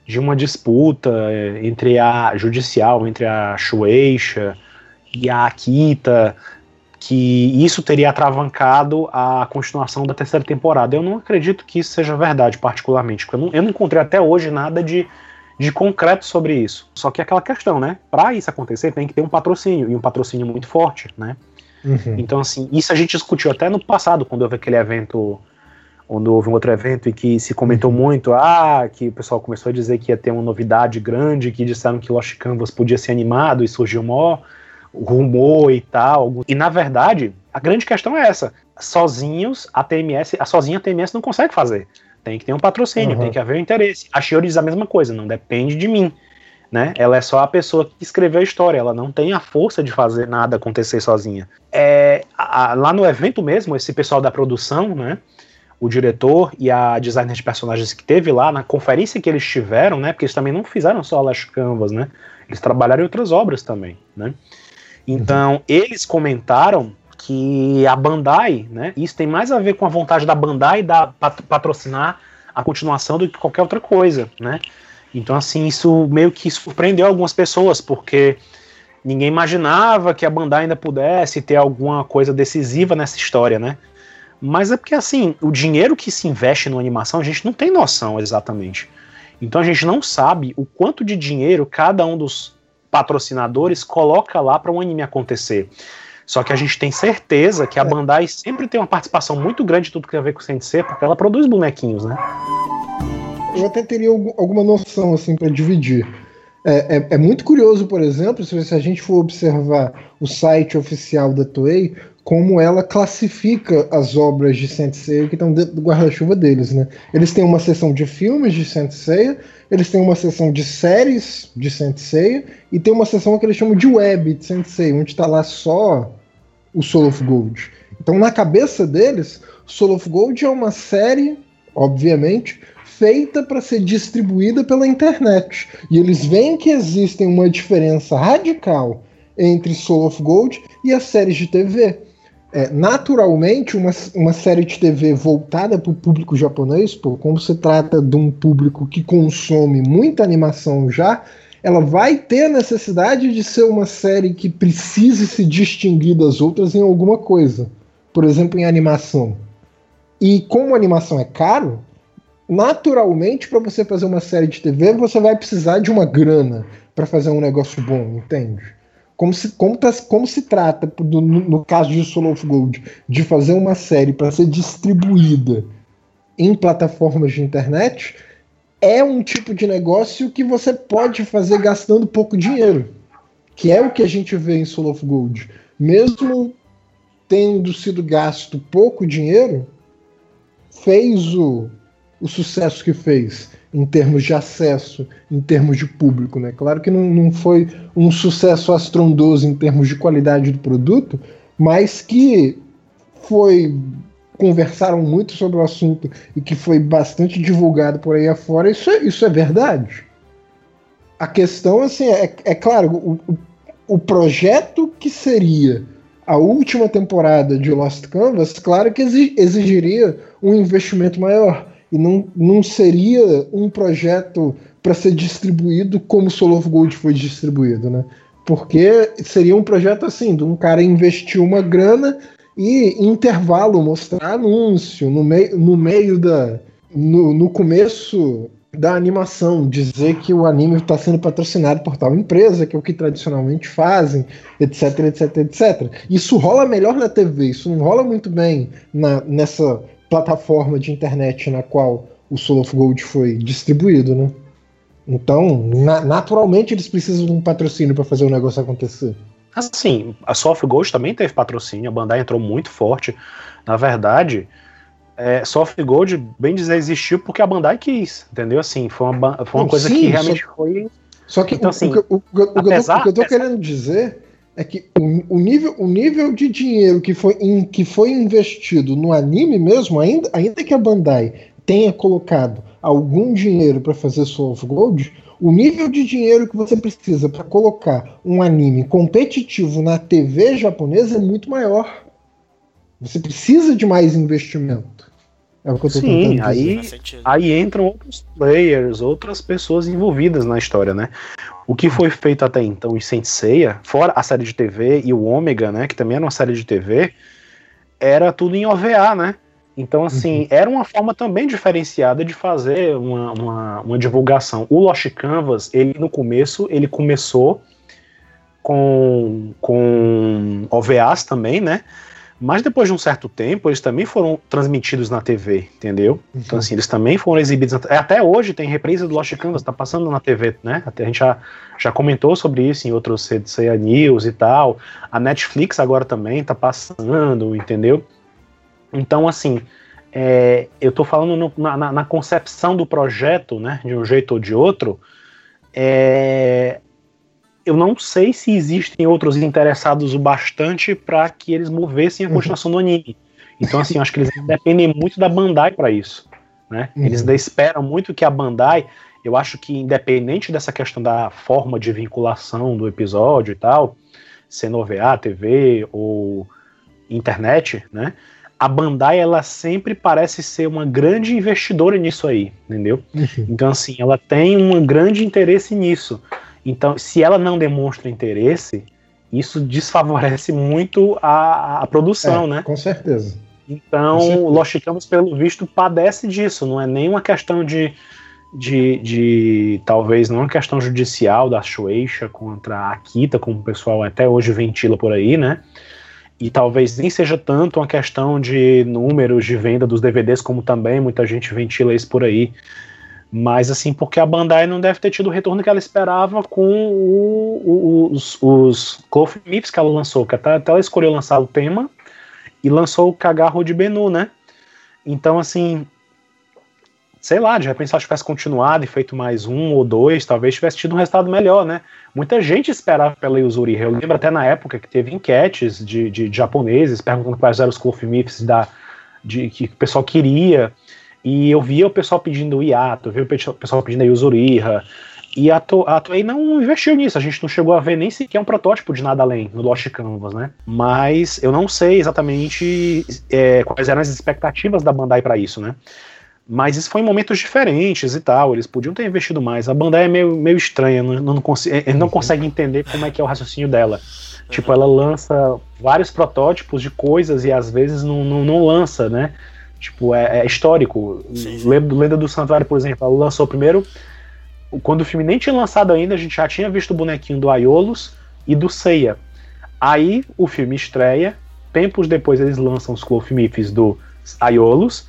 de uma disputa é, entre a judicial, entre a Shueisha e a Akita, que isso teria atravancado a continuação da terceira temporada. Eu não acredito que isso seja verdade, particularmente, porque eu não, eu não encontrei até hoje nada de de concreto sobre isso. Só que é aquela questão, né? Para isso acontecer, tem que ter um patrocínio, e um patrocínio muito forte, né? Uhum. Então, assim, isso a gente discutiu até no passado, quando houve aquele evento, quando houve um outro evento e que se comentou uhum. muito, ah, que o pessoal começou a dizer que ia ter uma novidade grande, que disseram que Lost Canvas podia ser animado e surgiu um rumor e tal. E na verdade, a grande questão é essa: sozinhos, a TMS, a sozinha a TMS não consegue fazer. Tem que ter um patrocínio, uhum. tem que haver um interesse. A Shiori diz a mesma coisa, não depende de mim. Né? Ela é só a pessoa que escreveu a história, ela não tem a força de fazer nada acontecer sozinha. É, a, lá no evento mesmo, esse pessoal da produção, né? O diretor e a designer de personagens que teve lá, na conferência que eles tiveram, né? Porque eles também não fizeram só Last Canvas, né? Eles trabalharam em outras obras também, né? Então, uhum. eles comentaram que a Bandai, né, isso tem mais a ver com a vontade da Bandai da patrocinar a continuação do que qualquer outra coisa, né? Então assim, isso meio que surpreendeu algumas pessoas, porque ninguém imaginava que a Bandai ainda pudesse ter alguma coisa decisiva nessa história, né? Mas é porque assim, o dinheiro que se investe na animação, a gente não tem noção exatamente. Então a gente não sabe o quanto de dinheiro cada um dos patrocinadores coloca lá para um anime acontecer. Só que a gente tem certeza que a é. Bandai sempre tem uma participação muito grande de tudo que tem a ver com o Sensei, porque ela produz bonequinhos, né? Eu até teria alguma noção, assim, para dividir. É, é, é, muito curioso, por exemplo, se, se a gente for observar o site oficial da Toei, como ela classifica as obras de Sensei que estão dentro do guarda-chuva deles, né? Eles têm uma seção de filmes de Sensei, eles têm uma seção de séries de Sensei e tem uma seção que eles chamam de web de Sensei, onde está lá só o Soul of Gold. Então, na cabeça deles, Soul of Gold é uma série, obviamente, feita para ser distribuída pela internet. E eles veem que existe uma diferença radical entre Soul of Gold e as séries de TV. É, naturalmente, uma, uma série de TV voltada para o público japonês, pô, como se trata de um público que consome muita animação já, ela vai ter a necessidade de ser uma série que precise se distinguir das outras em alguma coisa. Por exemplo, em animação. E como animação é caro, naturalmente, para você fazer uma série de TV, você vai precisar de uma grana para fazer um negócio bom, entende? Como se, como, tá, como se trata, no, no, caso de Soul of Gold, de fazer uma série para ser distribuída em plataformas de internet, é um tipo de negócio que você pode fazer gastando pouco dinheiro, que é o que a gente vê em Soul of Gold. Mesmo tendo sido gasto pouco dinheiro, fez o o sucesso que fez em termos de acesso, em termos de público, né? Claro que não, não foi um sucesso astrondoso em termos de qualidade do produto, mas que foi conversaram muito sobre o assunto e que foi bastante divulgado por aí afora, isso é, isso é verdade. A questão, assim, é, é claro, o, o projeto que seria a última temporada de Lost Canvas, claro que exigiria um investimento maior e não, não seria um projeto para ser distribuído como Soul of Gold foi distribuído, né? Porque seria um projeto assim, de um cara investir uma grana e intervalo mostrar anúncio no meio, no meio da no, no começo da animação, dizer que o anime está sendo patrocinado por tal empresa, que é o que tradicionalmente fazem, etc, etc, etc. Isso rola melhor na TV, isso não rola muito bem na, nessa plataforma de internet na qual o Soul of Gold foi distribuído, né? Então, na, naturalmente eles precisam de um patrocínio para fazer o negócio acontecer. Assim, a of Gold também teve patrocínio, a Bandai entrou muito forte. Na verdade, é, of Gold, bem dizer, existiu porque a Bandai quis, entendeu? Assim, foi uma, foi uma Não, coisa sim, que realmente só, foi. Só que então, assim, o, o, o, apesar, o que eu tô querendo dizer é que o, o, nível, o nível de dinheiro que foi, in, que foi investido no anime mesmo, ainda, ainda que a Bandai tenha colocado algum dinheiro para fazer Soul of Gold, o nível de dinheiro que você precisa para colocar um anime competitivo na TV japonesa é muito maior. Você precisa de mais investimento. É o que eu tô Sim, aí, aí entram outros players, outras pessoas envolvidas na história, né? O que foi feito até então em Saint Seiya, fora a série de TV e o Ômega, né, que também era uma série de TV, era tudo em OVA, né? Então, assim, uhum. era uma forma também diferenciada de fazer uma, uma, uma, divulgação. O Lost Canvas, ele no começo, ele começou com, com OVAs também, né? Mas depois de um certo tempo, eles também foram transmitidos na TV, entendeu? Uhum. Então, assim, eles também foram exibidos. Na... É, até hoje tem reprise do Lost Canvas, tá passando na TV, né? Até a gente já, já comentou sobre isso em outros CDCA News e tal. A Netflix agora também tá passando, entendeu? Então, assim, é, eu tô falando no, na, na, concepção do projeto, né? De um jeito ou de outro. É, eu não sei se existem outros interessados o bastante para que eles movessem a continuação do anime. Então, assim, eu acho que eles dependem muito da Bandai para isso. Né? Uhum. Eles esperam muito que a Bandai, eu acho que independente dessa questão da forma de vinculação do episódio e tal, sendo OVA, TV ou internet, né? A Bandai ela sempre parece ser uma grande investidora nisso aí, entendeu? Uhum. Então assim, ela tem um grande interesse nisso. Então, se ela não demonstra interesse, isso desfavorece muito a, a produção, é, né? Com certeza. Então, o Lost Canvas, pelo visto, padece disso. Não é nenhuma questão de, de, de talvez não é uma questão judicial da Shueisha contra a Akita, como o pessoal até hoje ventila por aí, né? E talvez nem seja tanto uma questão de números de venda dos DVDs, como também muita gente ventila isso por aí. Mas assim, porque a Bandai não deve ter tido o retorno que ela esperava com o, o, os, os Cloth Mips que ela lançou, que até, até, ela escolheu lançar o tema e lançou o Cagarro de Benu, né? Então, assim, sei lá, de repente se ela tivesse continuado e feito mais um ou dois, talvez tivesse tido um resultado melhor, né? Muita gente esperava pela Yuzuri. Eu lembro até na época que teve enquetes de, de, de japoneses perguntando quais eram os Mips da, de, que o pessoal queria. E eu via o pessoal pedindo o Yato, via o pessoal pedindo a Yuzuriha, e a, to a Toei não investiu nisso, a gente não chegou a ver nem sequer um protótipo de nada além no Lost Canvas, né? Mas eu não sei exatamente é, quais eram as expectativas da Bandai para isso, né? Mas isso foi em momentos diferentes e tal, eles podiam ter investido mais. A Bandai é meio, meio estranha, não, não, não, não consegue entender como é que é o raciocínio dela. Tipo, ela lança vários protótipos de coisas e às vezes não, não, não lança, né? Tipo, é, é histórico. Lenda do Santuário, por exemplo, ela lançou primeiro. Quando o filme nem tinha lançado ainda, a gente já tinha visto o bonequinho do Aiolos e do Seiya. Aí o filme estreia, tempos depois eles lançam os Clothmiths do Aiolos,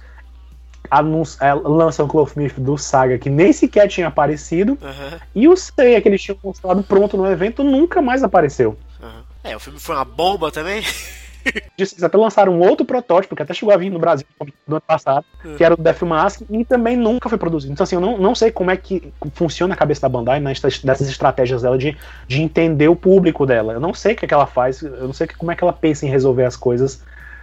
é, lançam o Clothmith do Saga, que nem sequer tinha aparecido, uhum. e o Seiya que eles tinham mostrado pronto no evento nunca mais apareceu. Uhum. É, o filme foi uma bomba também. <laughs> Eles até lançaram um outro protótipo, que até chegou a vir no Brasil no ano passado, é. que era o Death Mask, e também nunca foi produzido. Então, assim, eu não, não sei como é que funciona a cabeça da Bandai nessas estratégias dela de, de entender o público dela. Eu não sei o que, é que ela faz, eu não sei como é que ela pensa em resolver as coisas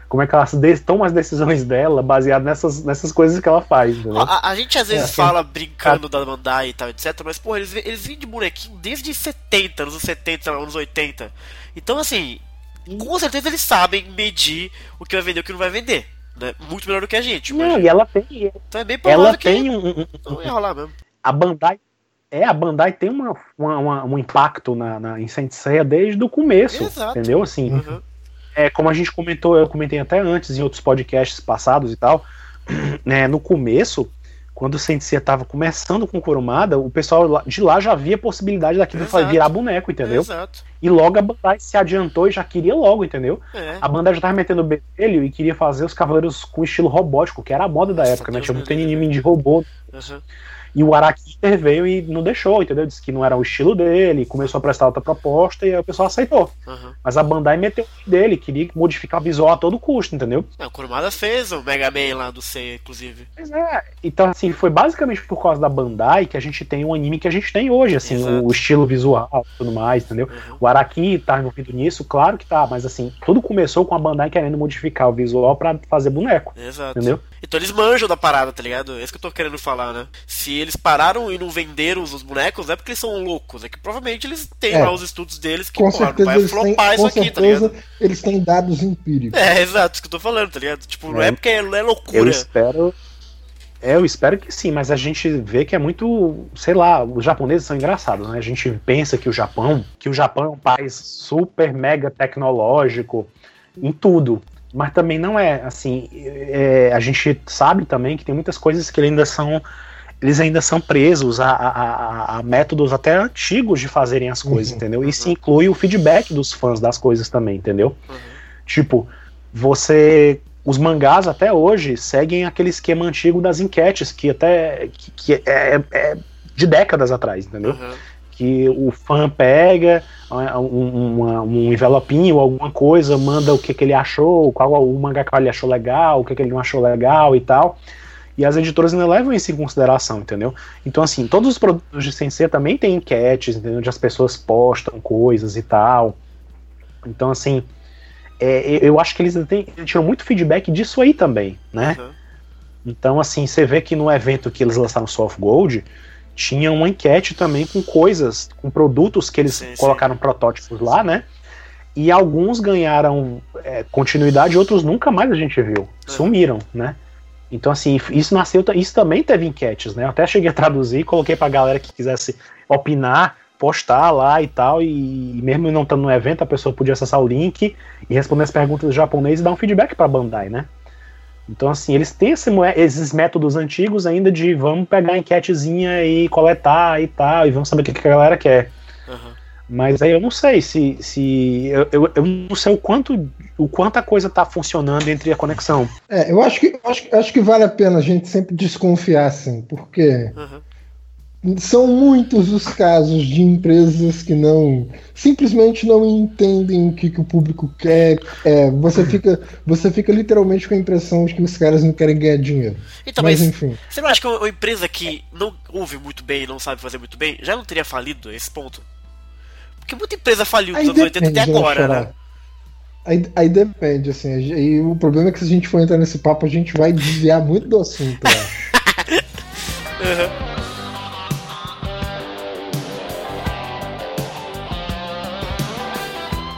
como é que ela toma as decisões dela baseado nessas, nessas coisas que ela faz. A, a, gente às vezes é, fala brincando da Bandai e tal, etc. Mas, pô, eles, eles vêm de bonequinho desde 70, anos 70, anos 80. Então, assim, com certeza eles sabem medir o que vai vender e o que não vai vender. Né? Muito melhor do que a gente. Não, e ela tem. Então é bem ela tem um, um, não ia rolar mesmo. A Bandai é, a Bandai tem uma, uma, uma, um impacto na, na, em Saint Seiya desde o começo, Exato. entendeu? Assim, uhum é, como a gente comentou, eu comentei até antes em outros podcasts passados e tal, <clears throat> né, no começo, quando o Sensei estava começando com Kurumada, o pessoal de lá já via a possibilidade daquilo Exato. virar boneco, entendeu? Exato. E logo a Bandai se adiantou e já queria logo, entendeu? É. A Bandai já estava metendo o bedelho e queria fazer os cavaleiros com estilo robótico, que era a moda da Nossa, época, né? Né? Tinha muito anime de robô. Uhum. E o Araki interveio e não deixou, entendeu? Disse que não era o estilo dele, começou a prestar outra proposta e aí o pessoal aceitou. Uhum. Mas a Bandai meteu o dele, queria modificar o visual a todo custo, entendeu? É, o Kurumada fez o Mega Man lá do C, inclusive. Pois é. Então, assim, foi basicamente por causa da Bandai que a gente tem o anime que a gente tem hoje, assim, Exato. o estilo visual e tudo mais, entendeu? Uhum. O Araki tá envolvido nisso, claro que tá, mas assim, tudo começou com a Bandai querendo modificar o visual para fazer boneco. Exato. Entendeu? Então eles manjam da parada, tá ligado? É isso que eu tô querendo falar, né? Se eles pararam e não venderam os bonecos, não é porque eles são loucos, é que provavelmente eles têm é, lá os estudos deles que, com porra, certeza vai flopar têm, isso aqui, tá ligado? Eles têm dados empíricos. É, exato, isso que eu tô falando, tá ligado? Tipo, não é, é porque não é loucura. Eu espero. É, eu espero que sim, mas a gente vê que é muito, sei lá, os japoneses são engraçados, né? A gente pensa que o Japão, que o Japão é um país super mega tecnológico em tudo mas também não é assim. É, a gente sabe também que tem muitas coisas que ainda são eles ainda são presos a, a, a, métodos até antigos de fazerem as coisas, uhum, entendeu? Isso inclui o feedback dos fãs das coisas também, entendeu? Uhum. Tipo, você. Os mangás até hoje seguem aquele esquema antigo das enquetes, que até. que, que é, é, de décadas atrás, entendeu? Uhum que o fã pega um, uma, um envelopinho, alguma coisa, manda o que, que ele achou, qual o mangá que ele achou legal, o que, que ele não achou legal e tal. E as editoras ainda levam isso em consideração, entendeu? Então, assim, todos os produtos de Sensei também tem enquetes, entendeu? Onde as pessoas postam coisas e tal. Então, assim, é, eu acho que eles têm, tiram muito feedback disso aí também, né? Uhum. Então, assim, você vê que no evento que eles lançaram Soft Gold, tinha uma enquete também com coisas, com produtos que eles sim, colocaram sim. protótipos lá, né? E alguns ganharam é, continuidade, outros nunca mais a gente viu. É. Sumiram, né? Então, assim, isso nasceu. Isso também teve enquetes, né? Eu até cheguei a traduzir, coloquei pra galera que quisesse opinar, postar lá e tal. E mesmo não estando no evento, a pessoa podia acessar o link e responder as perguntas japonesas e dar um feedback pra Bandai, né? Então, assim, eles têm esse, esses métodos antigos ainda de vamos pegar a enquetezinha e coletar e tal, e vamos saber o que, que a galera quer. Uhum. Mas aí eu não sei se. se eu, eu, eu, não sei o quanto, o quanto a coisa tá funcionando entre a conexão. É, eu acho que, acho, acho que vale a pena a gente sempre desconfiar, assim, porque. Uhum são muitos os casos de empresas que não simplesmente não entendem o que, que o público quer. É, você fica você fica literalmente com a impressão de que os caras não querem ganhar dinheiro. Então, mas, mas enfim. Você não acha que uma empresa que não ouve muito bem e não sabe fazer muito bem já não teria falido esse ponto? Porque muita empresa faliu nos anos 80 até né, agora, né? Aí, aí, depende, assim. E o problema é que se a gente for entrar nesse papo, a gente vai desviar muito do assunto, <laughs> uhum.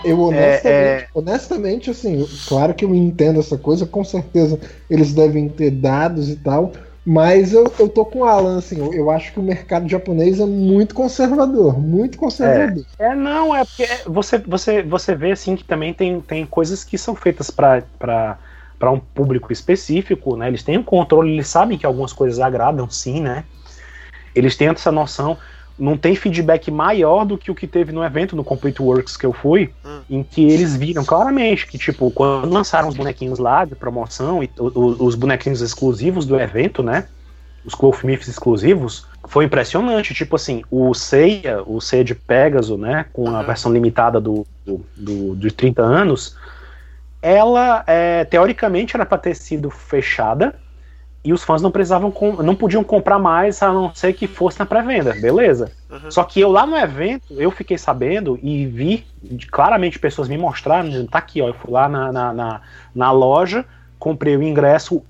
Eu honestamente, é, é... honestamente, assim, claro que eu entendo essa coisa, com certeza eles devem ter dados e tal, mas eu, eu tô com o Alan, assim, eu, eu acho que o mercado japonês é muito conservador, muito conservador. É, é não, é porque você, você, você vê, assim, que também tem, tem coisas que são feitas para para um público específico, né? Eles têm um controle, eles sabem que algumas coisas agradam, sim, né? Eles têm essa noção não tem feedback maior do que o que teve no evento no Complete Works que eu fui, hum. em que eles viram claramente que, tipo, quando lançaram os bonequinhos lá de promoção, e os bonequinhos exclusivos do evento, né? Os Cloth Myths exclusivos, foi impressionante. Tipo assim, o Seiya, o Seiya de Pegasus, né? Com a versão limitada do, do, do, de 30 anos, ela é, teoricamente era para ter sido fechada e os fãs não precisavam não podiam comprar mais a não ser que fosse na pré-venda, beleza? Uhum. Só que eu lá no evento eu fiquei sabendo e vi claramente pessoas me mostraram, dizendo, tá aqui, ó, eu fui lá na, na, na, na loja, comprei o ingresso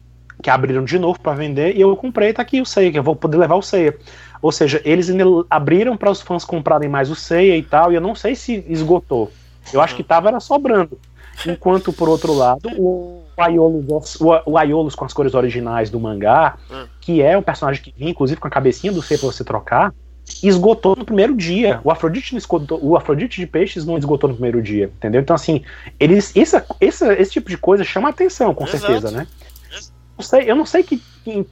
que abriram de novo para vender e eu comprei, tá aqui o Seiya, que eu vou poder levar o Seiya. Ou seja, eles abriram para os fãs comprarem mais o Seiya e tal, e eu não sei se esgotou. Eu acho que tava era sobrando. Enquanto, por outro lado, o Aiolos, o Aiolos com as cores originais do mangá, hum. que é um personagem que vinha, inclusive, com a cabecinha do C pra você trocar, esgotou no primeiro dia. O Afrodite, esgotou, o Afrodite de Peixes não esgotou no primeiro dia, entendeu? Então, assim, eles, esse, esse, esse tipo de coisa chama atenção, com Exato. certeza, né? Não sei, eu não sei que,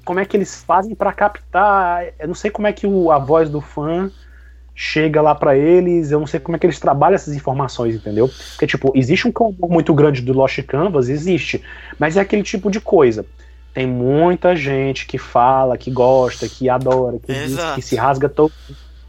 como é que eles fazem para captar, eu não sei como é que o, a voz do fã chega lá para eles, eu não sei como é que eles trabalham essas informações, entendeu? Porque, tipo, existe um campo muito grande do Lost Canvas, existe, mas é aquele tipo de coisa. Tem muita gente que fala, que gosta, que adora, que, diz, que se rasga todo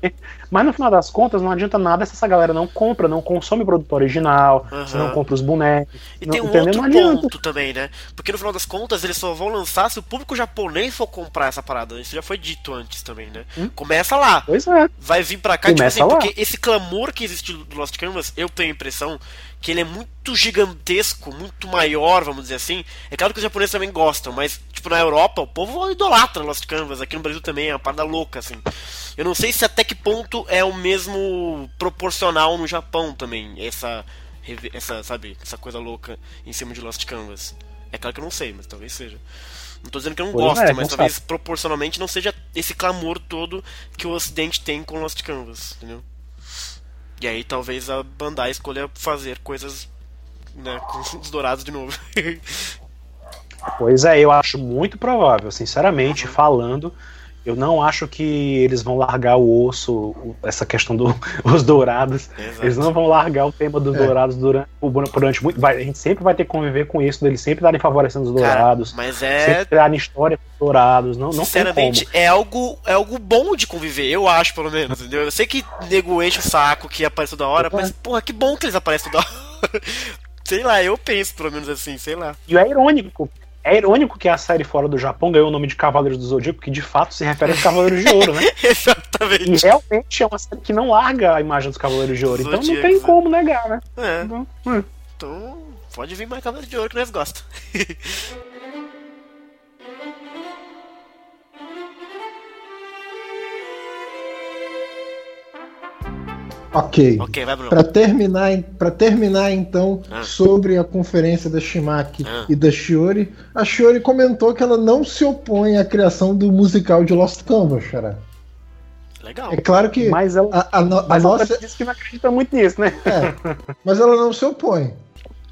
<laughs> mas no final das contas, não adianta nada se essa galera não compra, não consome o produto original, uhum. se não compra os bonecos. E não, tem um outro ponto também, né? Porque no final das contas, eles só vão lançar se o público japonês for comprar essa parada. Isso já foi dito antes também, né? Hum? Começa lá. Pois é. Vai vir pra cá, Começa tipo assim, lá. porque esse clamor que existe do Lost Canvas, eu tenho a impressão que ele é muito gigantesco, muito maior, vamos dizer assim. É claro que os japoneses também gostam, mas, tipo, na Europa, o povo idolatra Lost Canvas. Aqui no Brasil também é uma parada louca, assim. Eu não sei se até que ponto é o mesmo proporcional no Japão também, essa, essa, sabe, essa coisa louca em cima de Lost Canvas. É claro que eu não sei, mas talvez seja. Não tô dizendo que eu não pois gosto, é, mas talvez sabe. proporcionalmente não seja esse clamor todo que o Ocidente tem com Lost Canvas, entendeu? E aí talvez a Bandai escolha fazer coisas né, <laughs> com os dourados de novo. pois é, eu acho muito provável, sinceramente, uhum. falando eu não acho que eles vão largar o osso, essa questão dos do, <laughs> dourados. Exato. Eles não vão largar o tema dos é. dourados durante, durante muito. Vai, a gente sempre vai ter que conviver com isso, deles sempre estarem favorecendo os dourados. Cara, mas é. Sempre darem história com os dourados. Não, não Sinceramente, é algo, é algo bom de conviver, eu acho, pelo menos, entendeu? Eu sei que nego enche o saco que aparece toda hora, mas, porra, que bom que eles aparecem toda <laughs> hora. sei lá, eu penso, pelo menos assim, sei lá. E é irônico, é irônico que a série fora do Japão ganhou o nome de Cavaleiros do Zodíaco, que de fato se refere aos Cavaleiros de Ouro, né? <laughs> Exatamente. E realmente é uma série que não larga a imagem dos Cavaleiros de Ouro, então não tem como negar, né? É. Então, hum. então pode vir mais Cavaleiros de Ouro que nós gostamos. <laughs> Ok. Ok, vai, Bruno. Para terminar, para terminar então ah. sobre a conferência da Shimaki ah. e da Shiori, a Shiori comentou que ela não se opõe à criação do musical de Lost Canvas, Xará. Legal. É claro que mas ela, a, a, a mas nossa ela disse que não acredita muito nisso, né? É, mas ela não se opõe.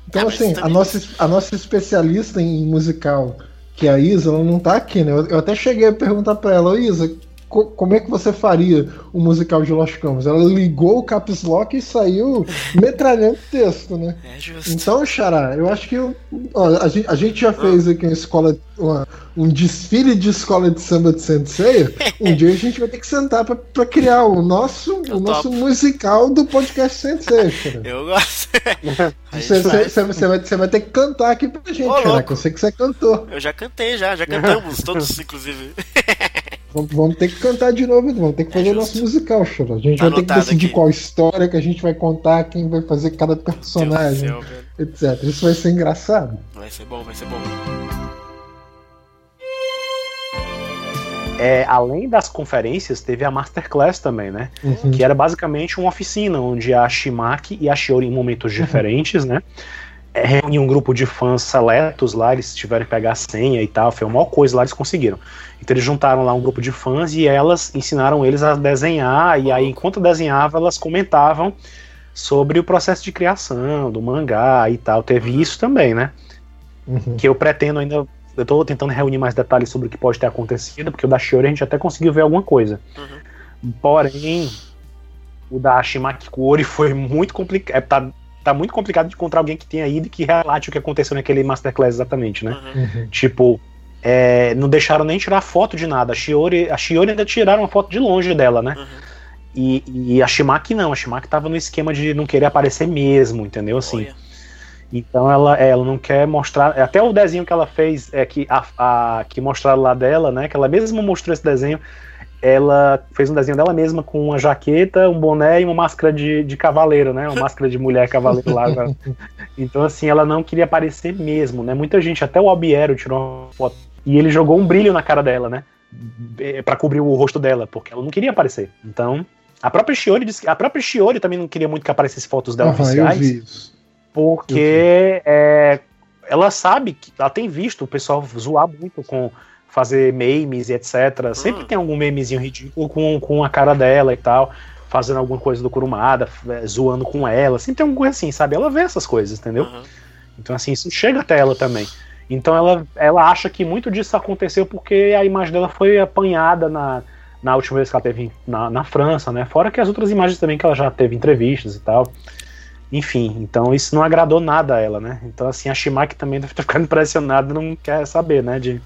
Então ah, assim, a nossa, a nossa especialista em musical, que é a Isa, ela não tá aqui, né? Eu, eu até cheguei a perguntar para ela, Isa, co como é que você faria o musical de Lost Canvas? Ela ligou o caps lock e saiu <laughs> metralhando o texto, né? É justo. Então, Xará, eu acho que ó, a, gente, a, gente, já fez aqui uma escola, uma, um desfile de escola de samba de Sensei. <laughs> Um dia a gente vai ter que sentar pra, pra criar o nosso, o nosso musical do podcast Sensei. Xará. Eu gosto. <laughs> Você, você, você, vai, você vai ter que cantar aqui pra gente, Ô, Xará, que eu sei que você cantou. Eu já cantei, já, já cantamos, todos, inclusive. Vamos ter que cantar de novo, vamos ter que fazer é o nosso musical, Choro. A gente tá vai ter que decidir aqui. qual história que a gente vai contar, quem vai fazer cada personagem, céu, etc. Isso vai ser engraçado. Vai ser bom, vai ser bom. É, além das conferências, teve a Masterclass também, né? Uhum. Que era basicamente uma oficina onde a Shimaki e a Shiori, em momentos uhum. <laughs> diferentes, né? Reunir um grupo de fãs seletos lá, eles tiveram que pegar a senha e tal, foi a maior coisa lá, eles conseguiram. Então eles juntaram lá um grupo de fãs e elas ensinaram eles a desenhar, e aí enquanto desenhavam, elas comentavam sobre o processo de criação do mangá e tal. Teve isso também, né? Uhum. Que eu pretendo ainda. Eu tô tentando reunir mais detalhes sobre o que pode ter acontecido, porque o da Shiori a gente até conseguiu ver alguma coisa. Uhum. Porém, o da Shimaki Kori foi muito complicado. É, tá, tá muito complicado de encontrar alguém que tenha ido e que relate o que aconteceu naquele Masterclass exatamente, né? Uhum. Tipo, é, não deixaram nem tirar foto de nada. A Shiori, a Shiori ainda tiraram uma foto de longe dela, né? Uhum. E, e, a Shimaki não, a Shimaki tava no esquema de não querer aparecer mesmo, entendeu? Assim. Então ela, é, ela não quer mostrar. Até o desenho que ela fez, é que, a, a, que mostraram lá dela, né? Que ela mesma mostrou esse desenho. Ela fez um desenho dela mesma com uma jaqueta, um boné e uma máscara de, de cavaleiro, né? Uma máscara de mulher cavaleiro lá. <laughs> então, assim, ela não queria aparecer mesmo, né? Muita gente, até o Albiero tirou uma foto. E ele jogou um brilho na cara dela, né? É, para cobrir o rosto dela, porque ela não queria aparecer. Então, a própria Shiori disse, a própria Shiori também não queria muito que aparecesse fotos dela uhum, oficiais. Porque é, ela sabe que ela tem visto o pessoal zoar muito com fazer memes e etc. Sempre hum. tem algum memezinho ridículo com, com a cara dela e tal, fazendo alguma coisa do Kurumada, é, zoando com ela. Sempre tem alguma coisa assim, sabe? Ela vê essas coisas, entendeu? Uhum. Então, assim, isso chega até ela também. Então ela, ela acha que muito disso aconteceu porque a imagem dela foi apanhada na, na última vez que ela teve na, na França, né? Fora que as outras imagens também que ela já teve entrevistas e tal. Enfim, então isso não agradou nada a ela, né? Então, assim, a Shimaki também deve ter ficado impressionada, não quer saber, né, de,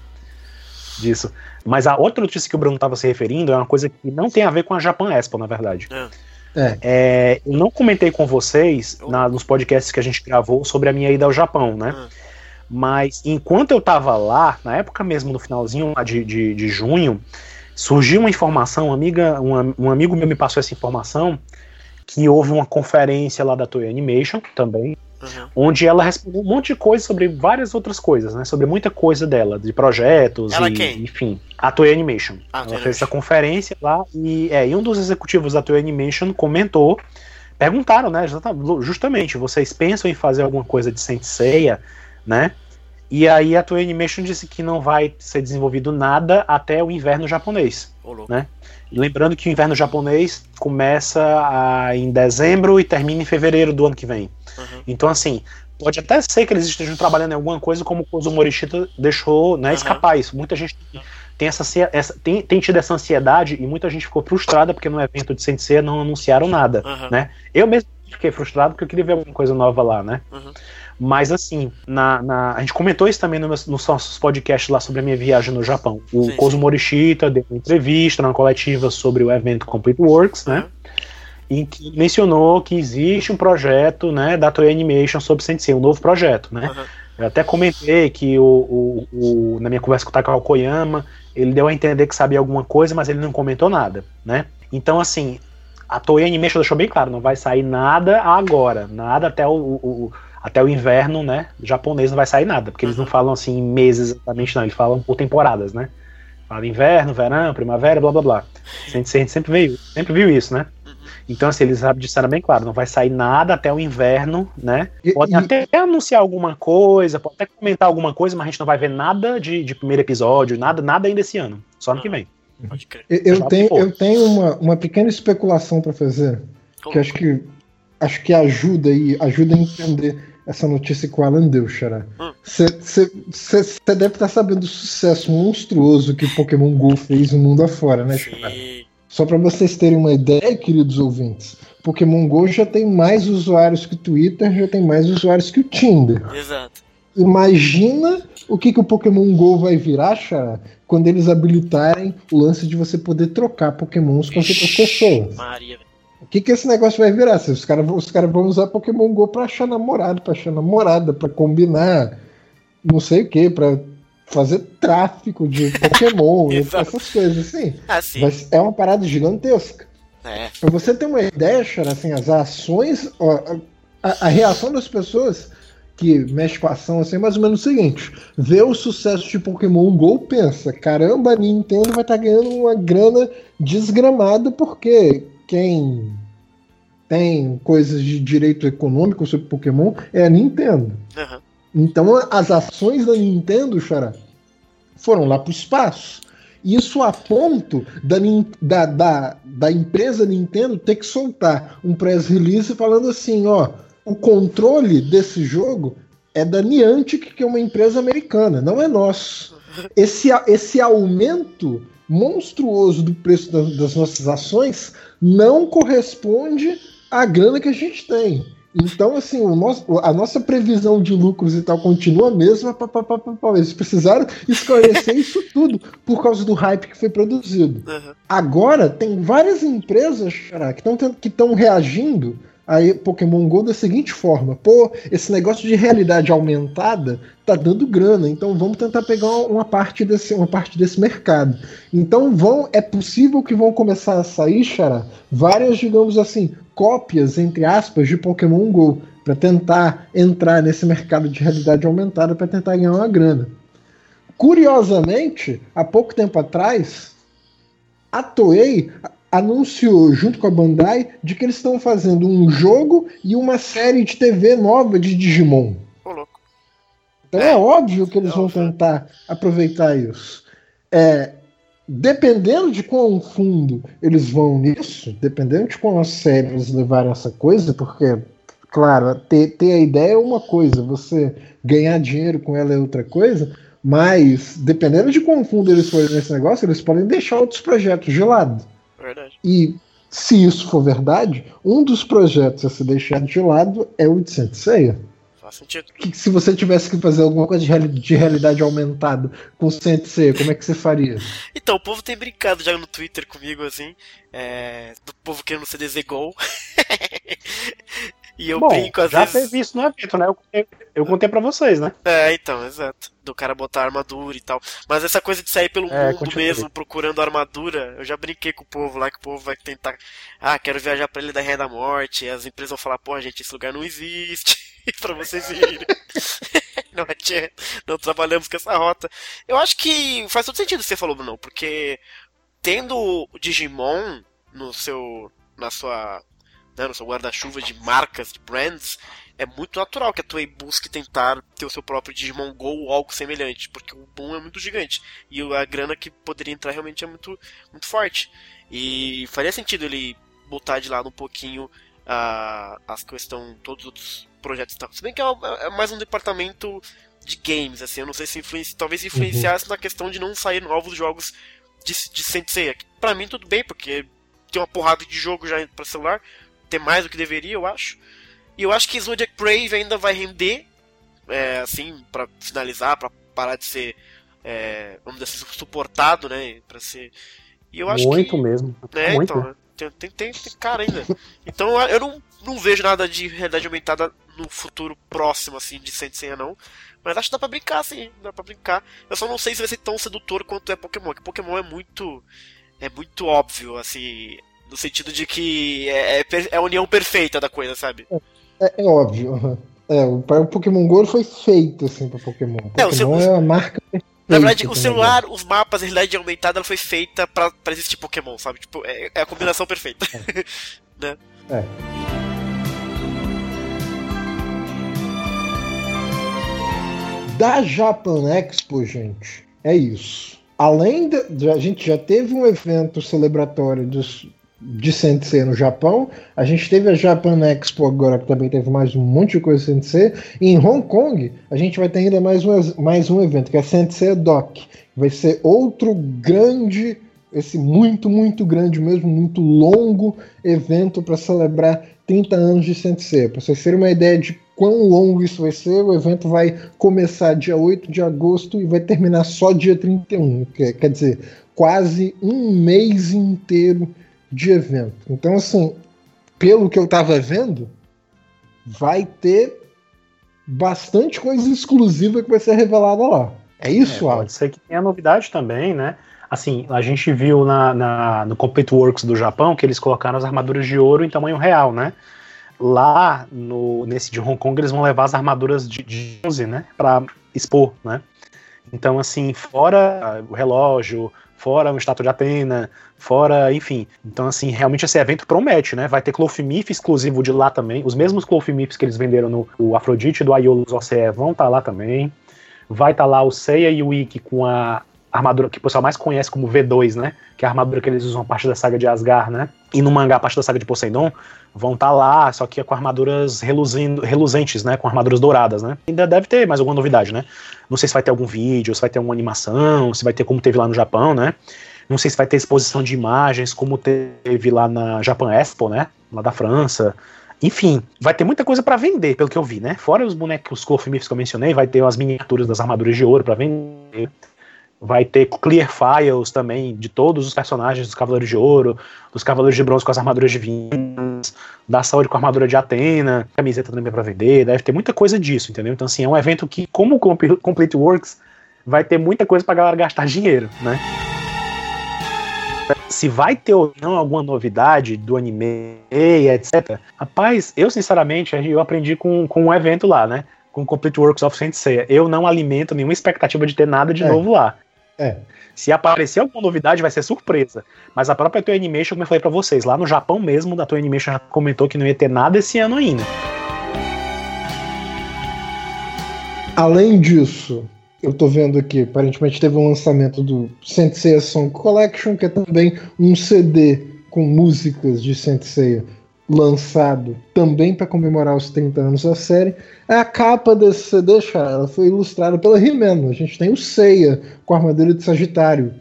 disso. Mas a outra notícia que o Bruno estava se referindo é uma coisa que não tem a ver com a Japan Expo, na verdade. É. É. É, eu não comentei com vocês na, nos podcasts que a gente gravou sobre a minha ida ao Japão, né? É. Mas enquanto eu tava lá, na época mesmo, no finalzinho de, de, de junho, surgiu uma informação, uma amiga, um, um amigo meu me passou essa informação, que houve uma conferência lá da Toei Animation também, Uhum. Onde ela respondeu um monte de coisa sobre várias outras coisas, né? Sobre muita coisa dela, de projetos ela e, quem? enfim. A Toei Animation. Ah, ela fez essa conferência lá e, é, e um dos executivos da Toei Animation comentou, perguntaram, né? Justamente, vocês pensam em fazer alguma coisa de Senseiya, né? E aí a Toei Animation disse que não vai ser desenvolvido nada até o inverno japonês, né? Lembrando que o inverno japonês começa a, em dezembro e termina em fevereiro do ano que vem. Uhum. Então, assim, pode até ser que eles estejam trabalhando em alguma coisa como o Morishita deixou né, uhum. escapar isso. Muita gente tem, essa, essa, tem, tem tido essa ansiedade e muita gente ficou frustrada porque no evento de Sensei não anunciaram nada, uhum. né? Eu mesmo fiquei frustrado porque eu queria ver alguma coisa nova lá, né? Uhum. Mas assim, na, na, a gente comentou isso também nos, nos nossos podcasts lá sobre a minha viagem no Japão. O sim, Morishita deu uma entrevista na coletiva sobre o evento Complete Works, né? Em que mencionou que existe um projeto né, da Toei Animation sobre Sensei, um novo projeto, né? Uhum. Eu até comentei que o, o, o, na minha conversa com o Takao Koyama, ele deu a entender que sabia alguma coisa, mas ele não comentou nada, né? Então, assim, a Toei Animation deixou bem claro, não vai sair nada agora, nada até o, o até o inverno, né, japonês não vai sair nada, porque eles não falam assim meses exatamente, não, eles falam por temporadas, né? Fala inverno, verão, primavera, blá blá blá. A <laughs> gente, a gente sempre, veio, sempre viu isso, né? Então, assim, eles disseram bem claro, não vai sair nada até o inverno, né? Pode até anunciar alguma coisa, pode até comentar alguma coisa, mas a gente não vai ver nada de, de primeiro episódio, nada, nada ainda esse ano. Só ano que vem. Eu, eu tenho, eu tenho uma, uma pequena especulação para fazer, que acho que acho que ajuda aí, ajuda a entender essa notícia que o Alan deu, Xará. Você hum. deve estar tá sabendo do sucesso monstruoso que Pokémon GO fez no mundo afora, né, Xará? Só para vocês terem uma ideia, queridos ouvintes, Pokémon GO já tem mais usuários que o Twitter, já tem mais usuários que o Tinder. Exato. Imagina o que, que o Pokémon GO vai virar, Xará, quando eles habilitarem o lance de você poder trocar Pokémons com outras pessoas. Maria, o que, que esse negócio vai virar? Se os caras os cara vão usar Pokémon Go pra achar namorado, pra achar namorada, pra combinar não sei o que, pra fazer tráfico de Pokémon, <laughs> essas coisas assim. Ah, sim. Mas é uma parada gigantesca. É. Pra você ter uma ideia, Chara, assim, as ações, ó, a, a, reação das pessoas que mexe com a ação assim, é mais ou menos o seguinte: vê o sucesso de Pokémon Go, pensa, caramba, a Nintendo vai estar tá ganhando uma grana desgramada porque quem tem coisas de direito econômico sobre Pokémon é a Nintendo. Uhum. Então as ações da Nintendo, Xará, foram lá para o espaço. Isso a ponto da, da, da, da, empresa Nintendo ter que soltar um press release falando assim, ó, o controle desse jogo é da Niantic, que é uma empresa americana, não é nosso. Esse, esse aumento monstruoso do preço das, das nossas ações não corresponde à grana que a gente tem. Então, assim, nosso, a nossa previsão de lucros e tal continua a mesma. Pá, pá, pá, Eles precisaram esclarecer isso tudo por causa do hype que foi produzido. Uhum. Agora, tem várias empresas que estão reagindo aí Pokémon Go da seguinte forma: pô, esse negócio de realidade aumentada tá dando grana, então vamos tentar pegar uma parte desse, uma parte desse mercado. Então vão, é possível que vão começar a sair, Xará, várias, digamos assim, cópias, entre aspas, de Pokémon Go, para tentar entrar nesse mercado de realidade aumentada para tentar ganhar uma grana. Curiosamente, há pouco tempo atrás, a Toei anunciou junto com a Bandai de que eles estão fazendo um jogo e uma série de TV nova de Digimon. Então é, é óbvio que eles vão tentar aproveitar isso. É, dependendo de quão fundo eles vão nisso, dependendo de quão a sério eles levarem essa coisa, porque, claro, ter, ter a ideia é uma coisa, você ganhar dinheiro com ela é outra coisa, mas dependendo de quão fundo eles forem nesse negócio, eles podem deixar outros projetos de lado. Verdade. E se isso for verdade, um dos projetos a ser deixado de lado é o de Sensei. Faz sentido. Que, se você tivesse que fazer alguma coisa de, reali de realidade aumentada com Sensei, como é que você faria? Então, o povo tem brincado já no Twitter comigo, assim, é, do povo querendo ser Desegol. <laughs> E eu Bom, brinco às já vezes. Já teve isso no evento, né? Eu contei, eu contei pra vocês, né? É, então, exato. Do cara botar armadura e tal. Mas essa coisa de sair pelo é, mundo mesmo procurando armadura, eu já brinquei com o povo lá, que o povo vai tentar. Ah, quero viajar pra Ilha da Rainha da Morte. E as empresas vão falar, pô, gente, esse lugar não existe. <laughs> pra vocês irem. <laughs> não adianta. Não trabalhamos com essa rota. Eu acho que faz todo sentido o que você falou, Bruno, porque tendo o Digimon no seu. na sua né, no seu guarda-chuva de marcas, de brands, é muito natural que a Toei busque tentar ter o seu próprio Digimon Go ou algo semelhante, porque o boom é muito gigante e a grana que poderia entrar realmente é muito, muito forte. E faria sentido ele botar de lado um pouquinho uh, as questões, todos os outros projetos. Se bem que é, é, mais um departamento de games, assim, eu não sei se influencia, talvez influenciasse uhum. na questão de não sair novos jogos de, de Sensei. Pra mim tudo bem, porque tem uma porrada de jogo já para celular, ter mais do que deveria, eu acho. E eu acho que Zodiac Brave ainda vai render, é, assim, para finalizar, para parar de ser, é, vamos dizer assim, suportado, né? Pra ser. E eu acho Muito que, mesmo. Né, Muito. Então, tem, tem, tem, tem cara ainda. Então eu não, não vejo nada de realidade aumentada no futuro próximo, assim, de 100 100 não. Mas acho que dá pra brincar, sim. Dá pra brincar. Eu só não sei se vai ser tão sedutor quanto é Pokémon. Porque Pokémon é muito. É muito óbvio, assim. No sentido de que é, é, é a união perfeita da coisa, sabe? É, é óbvio. É, o, o Pokémon GO foi feito assim pra Pokémon. É, Pokémon é, é uma marca perfeita. Na verdade, o celular, os mapas, a realidade aumentada, ela foi feita pra, pra existir Pokémon, sabe? Tipo, é, é a combinação perfeita. É. <laughs> né? É. Da Japan Expo, gente, é isso. Além de, a gente já teve um evento celebratório dos, de Sensei no Japão. A gente teve a Japan Expo agora, que também teve mais um monte de coisa Sensei. E em Hong Kong, a gente vai ter ainda mais um, mais um evento, que é Sensei Doc. Vai ser outro grande, esse muito, muito grande mesmo, muito longo evento para celebrar 30 anos de Sensei. Para vocês terem uma ideia de quão longo isso vai ser, o evento vai começar dia 8 de agosto e vai terminar só dia 31. Quer dizer, quase um mês inteiro de evento. Então, assim, pelo que eu tava vendo, vai ter bastante coisa exclusiva que vai ser revelada lá. É isso, é, Pode ser que tenha novidade também, né? Assim, a gente viu na, na, no Complete Works do Japão que eles colocaram as armaduras de ouro em tamanho real, né? Lá no, nesse de Hong Kong eles vão levar as armaduras de, de bronze, né? Pra expor, né? Então, assim, fora o relógio, fora o estátua de Atena, fora, enfim. Então, assim, realmente esse evento promete, né? Vai ter Clofimif exclusivo de lá também. Os mesmos Clofimifs que eles venderam no o Afrodite do Aiolos OCE vão estar tá lá também. Vai estar tá lá o Seiya e o Ikki com a armadura que o pessoal mais conhece como V2, né? Que é a armadura que eles usam a parte da saga de Asgard, né? E no mangá, a parte da saga de Poseidon, vão estar tá lá, só que é com armaduras reluzindo, reluzentes, né? Com armaduras douradas, né? Ainda deve ter mais alguma novidade, né? Não sei se vai ter algum vídeo, se vai ter alguma animação, se vai ter como teve lá no Japão, né? Não sei se vai ter exposição de imagens, como teve lá na Japan Expo, né? Lá da França. Enfim, vai ter muita coisa para vender, pelo que eu vi, né? Fora os bonecos, os Clofimifs que eu mencionei, vai ter as miniaturas das armaduras de ouro para vender Vai ter clear files também de todos os personagens dos Cavaleiros de Ouro, dos Cavaleiros de Bronze com as armaduras divinas, da saúde com a armadura de Atena, camiseta também para vender, deve ter muita coisa disso, entendeu? Então, assim, é um evento que, como o Complete Works, vai ter muita coisa pra galera gastar dinheiro, né? Se vai ter ou não alguma novidade do anime, etc. Rapaz, eu sinceramente, eu aprendi com, com um evento lá, né? Com o Complete Works of Saint Seiya. Eu não alimento nenhuma expectativa de ter nada de é. novo lá. É. Se aparecer alguma novidade, vai ser surpresa. Mas a própria Toei Animation, como eu falei pra vocês, lá no Japão mesmo, a Toei Animation já comentou que não ia ter nada esse ano ainda. Além disso, eu tô vendo aqui, aparentemente teve um lançamento do Sensei Song Collection, que é também um CD com músicas de Sensei lançado também para comemorar os 30 anos da série. A capa desse CD, ela foi ilustrada pela He-Man. A gente tem o Seiya com a armadura de Sagitário,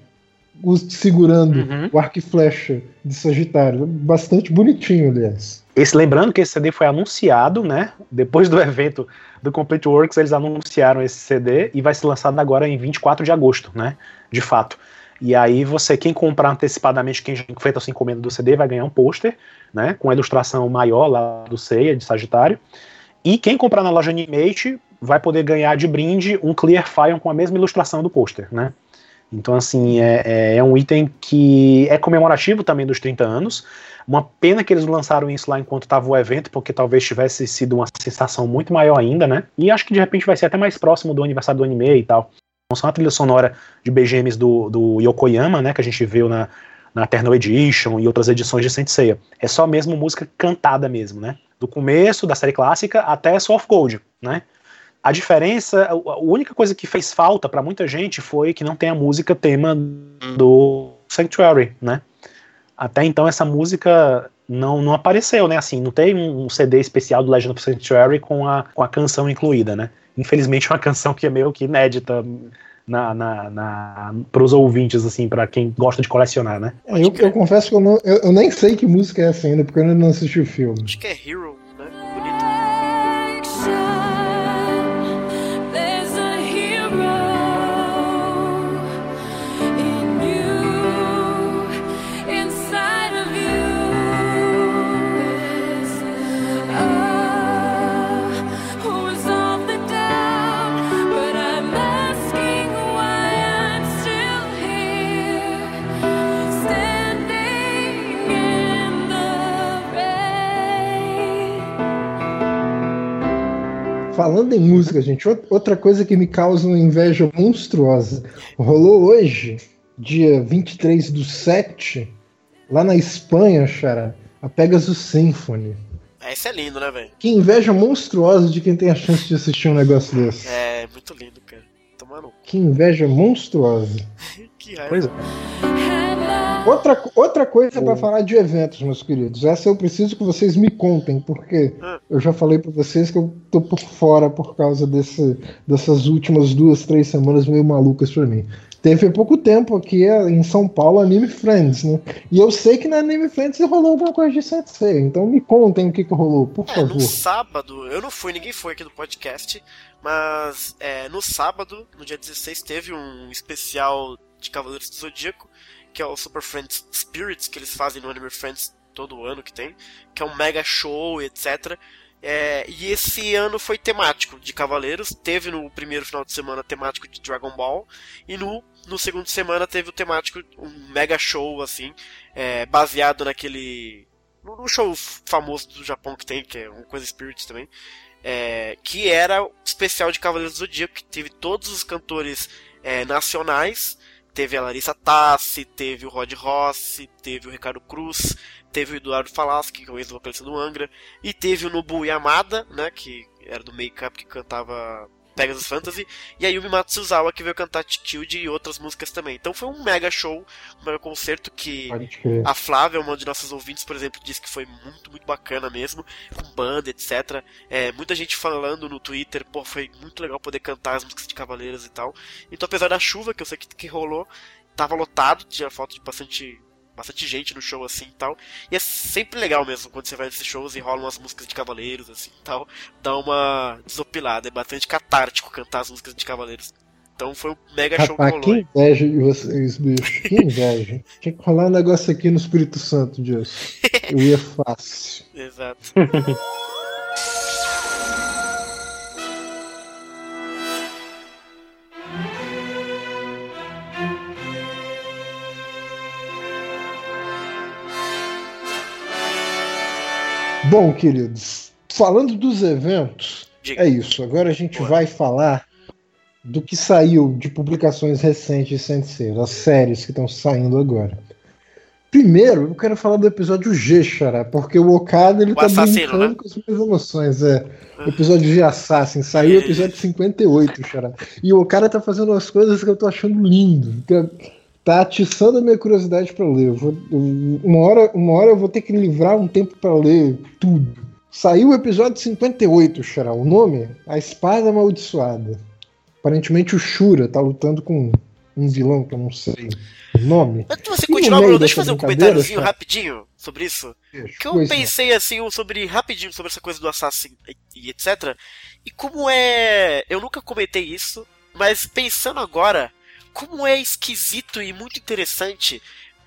segurando uhum. o arco e flecha de Sagitário. Bastante bonitinho, aliás. Esse, lembrando que esse CD foi anunciado, né? Depois do <laughs> evento do Complete Works, eles anunciaram esse CD e vai ser lançado agora em 24 de agosto, né? De fato. E aí você, quem comprar antecipadamente, quem já feito a sua encomenda do CD, vai ganhar um pôster, né? Com a ilustração maior lá do Seiya, de Sagitário. E quem comprar na loja Animate vai poder ganhar de brinde um Clear File com a mesma ilustração do pôster, né? Então, assim, é, é, é, um item que é comemorativo também dos 30 anos. Uma pena que eles lançaram isso lá enquanto estava o evento, porque talvez tivesse sido uma sensação muito maior ainda, né? E acho que de repente vai ser até mais próximo do aniversário do anime e tal. Não são a trilha sonora de BGMs do, do Yokoyama, né? Que a gente viu na, na Eternal Edition e outras edições de Saint Seiya. É só mesmo música cantada mesmo, né? Do começo da série clássica até Soft Gold, né? A diferença, a única coisa que fez falta para muita gente foi que não tem a música tema do Sanctuary, né? Até então essa música não, não apareceu, né? Assim, não tem um CD especial do Legend of Sanctuary com a, com a canção incluída, né? Infelizmente é uma canção que é meio que inédita na, na, na para os ouvintes, assim, para quem gosta de colecionar, né? É, eu, eu, confesso que eu, não, eu, eu, nem sei que música é essa ainda, porque eu ainda não assisti o filme. Acho que é Hero. Falando em música, gente, outra coisa que me causa uma inveja monstruosa. Rolou hoje, dia 23 do 7, lá na Espanha, Xará, a Pegasus Symphony. Esse é lindo, né, velho? Que inveja monstruosa de quem tem a chance de assistir um negócio desse. É, muito lindo, cara. Tomando. Que inveja monstruosa. <laughs> que raiva. Pois é. Outra, outra coisa para falar de eventos, meus queridos. Essa eu preciso que vocês me contem, porque ah. eu já falei para vocês que eu tô por fora por causa desse, dessas últimas duas, três semanas meio malucas para mim. Teve pouco tempo aqui em São Paulo Anime Friends, né? E eu sei que na Anime Friends rolou alguma coisa de Sensei, então me contem o que, que rolou, por é, favor. No sábado, eu não fui, ninguém foi aqui do podcast, mas é, no sábado, no dia 16, teve um especial de Cavaleiros do Zodíaco que é o Super Friends Spirits, que eles fazem no Anime Friends todo ano que tem, que é um mega show, etc. É, e esse ano foi temático de Cavaleiros. Teve no primeiro final de semana temático de Dragon Ball. E no, no segundo semana teve o temático, um mega show, assim, é, baseado naquele. No, show famoso do Japão que tem, que é uma coisa Spirits também. É, que era especial de Cavaleiros do Zodíaco, que teve todos os cantores é, nacionais Teve a Larissa Tassi, teve o Rod Rossi, teve o Ricardo Cruz, teve o Eduardo Falaschi, que é o ex-vocalista do Angra, e teve o Nobu Yamada, né, que era do make-up que cantava Pegasus Fantasy, e a Yumi Matsuzawa que veio cantar Tilde e outras músicas também. Então foi um mega show, um mega concerto que a Flávia, uma de nossas ouvintes, por exemplo, disse que foi muito, muito bacana mesmo, com banda, etc. É, muita gente falando no Twitter, pô, foi muito legal poder cantar as músicas de Cavaleiros e tal. Então apesar da chuva, que eu sei que, que rolou, tava lotado, tinha foto de bastante bastante gente no show assim e tal. E é sempre legal mesmo quando você vai nesses shows e rolam umas músicas de cavaleiros assim e tal. Dá uma desopilada, é bastante catártico cantar as músicas de cavaleiros. Então foi um mega Rapaz, show que rolou. Que inveja de vocês, bicho. Que <laughs> inveja. Tinha que rolar um negócio aqui no Espírito Santo, Deus. Eu ia fácil. Exato. <laughs> Bom, queridos, falando dos eventos, é isso. Agora a gente vai falar do que saiu de publicações recentes de Sensei, as séries que estão saindo agora. Primeiro, eu quero falar do episódio G, Xará, porque o Okada ele o tá brincando né? com as minhas emoções. É. O episódio de Assassin saiu o episódio <laughs> 58, Xará. E o Okada tá fazendo umas coisas que eu tô achando lindo. Que tá atiçando a minha curiosidade para ler. Eu vou, eu, uma, hora, uma hora eu vou ter que livrar um tempo para ler tudo. Saiu o episódio 58, Xará. O nome? A Espada Amaldiçoada. Aparentemente o Shura tá lutando com um vilão que eu não sei o nome. Antes de você continuar, Bruno, deixa eu fazer um comentáriozinho rapidinho sobre isso. que eu pensei assim sobre rapidinho sobre essa coisa do Assassin e etc. E como é. Eu nunca comentei isso, mas pensando agora, como é esquisito e muito interessante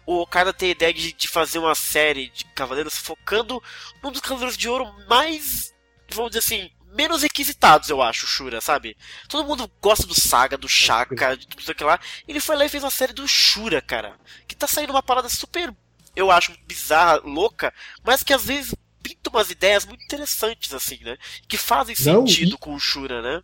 o cara ter a ideia de, de fazer uma série de Cavaleiros focando num dos Cavaleiros de Ouro mais, vamos dizer assim, menos requisitados, eu acho, Shura, sabe? Todo mundo gosta do Saga, do Shaka, de tudo aquilo lá. Ele foi lá e fez uma série do Shura, cara. Que tá saindo uma parada super, eu acho, bizarra, louca, mas que às vezes pinta umas ideias muito interessantes, assim, né? Que fazem Não, sentido e... com o Shura, né?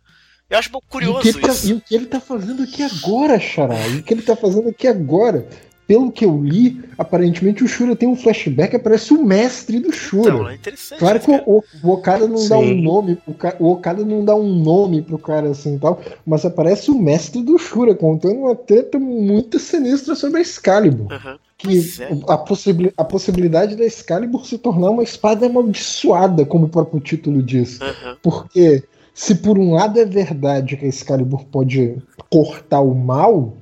Eu acho um curioso e tá, isso. e o que ele tá fazendo aqui agora, Xará? E o que ele tá fazendo aqui agora? Pelo que eu li, aparentemente o Shura tem um flashback, aparece o mestre do Shura. Então, é interessante. Claro que o, o, Okada não Sim. dá um nome, o, o Okada não dá um nome pro cara assim e tal, mas aparece o mestre do Shura contando uma treta muito sinistra sobre a Excalibur. Uhum. Que é. a, a possibilidade da Excalibur se tornar uma espada amaldiçoada, como o próprio título diz. Uhum. Porque se por um lado é verdade que a Excalibur pode cortar o mal,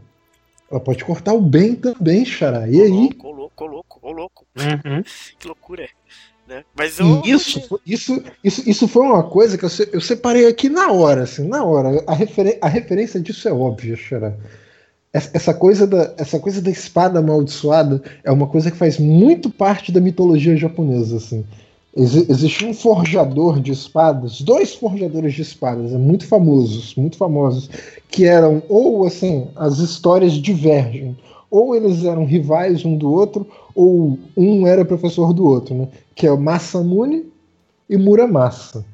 ela pode cortar o bem também, Xará. E aí? Ô louco, ô louco, ô louco. Uhum. que loucura. É, né? Mas eu... isso, isso, isso, isso foi uma coisa que eu, eu separei aqui na hora, assim, na hora. A, refer, a referência disso é óbvia, Xará. Essa coisa, da, essa coisa da espada amaldiçoada é uma coisa que faz muito parte da mitologia japonesa, assim. Ex existia um forjador de espadas, dois forjadores de espadas, é muito famosos, muito famosos, que eram ou assim, as histórias divergem, ou eles eram rivais um do outro, ou um era professor do outro, né? Que é o Masamune e Muramasa.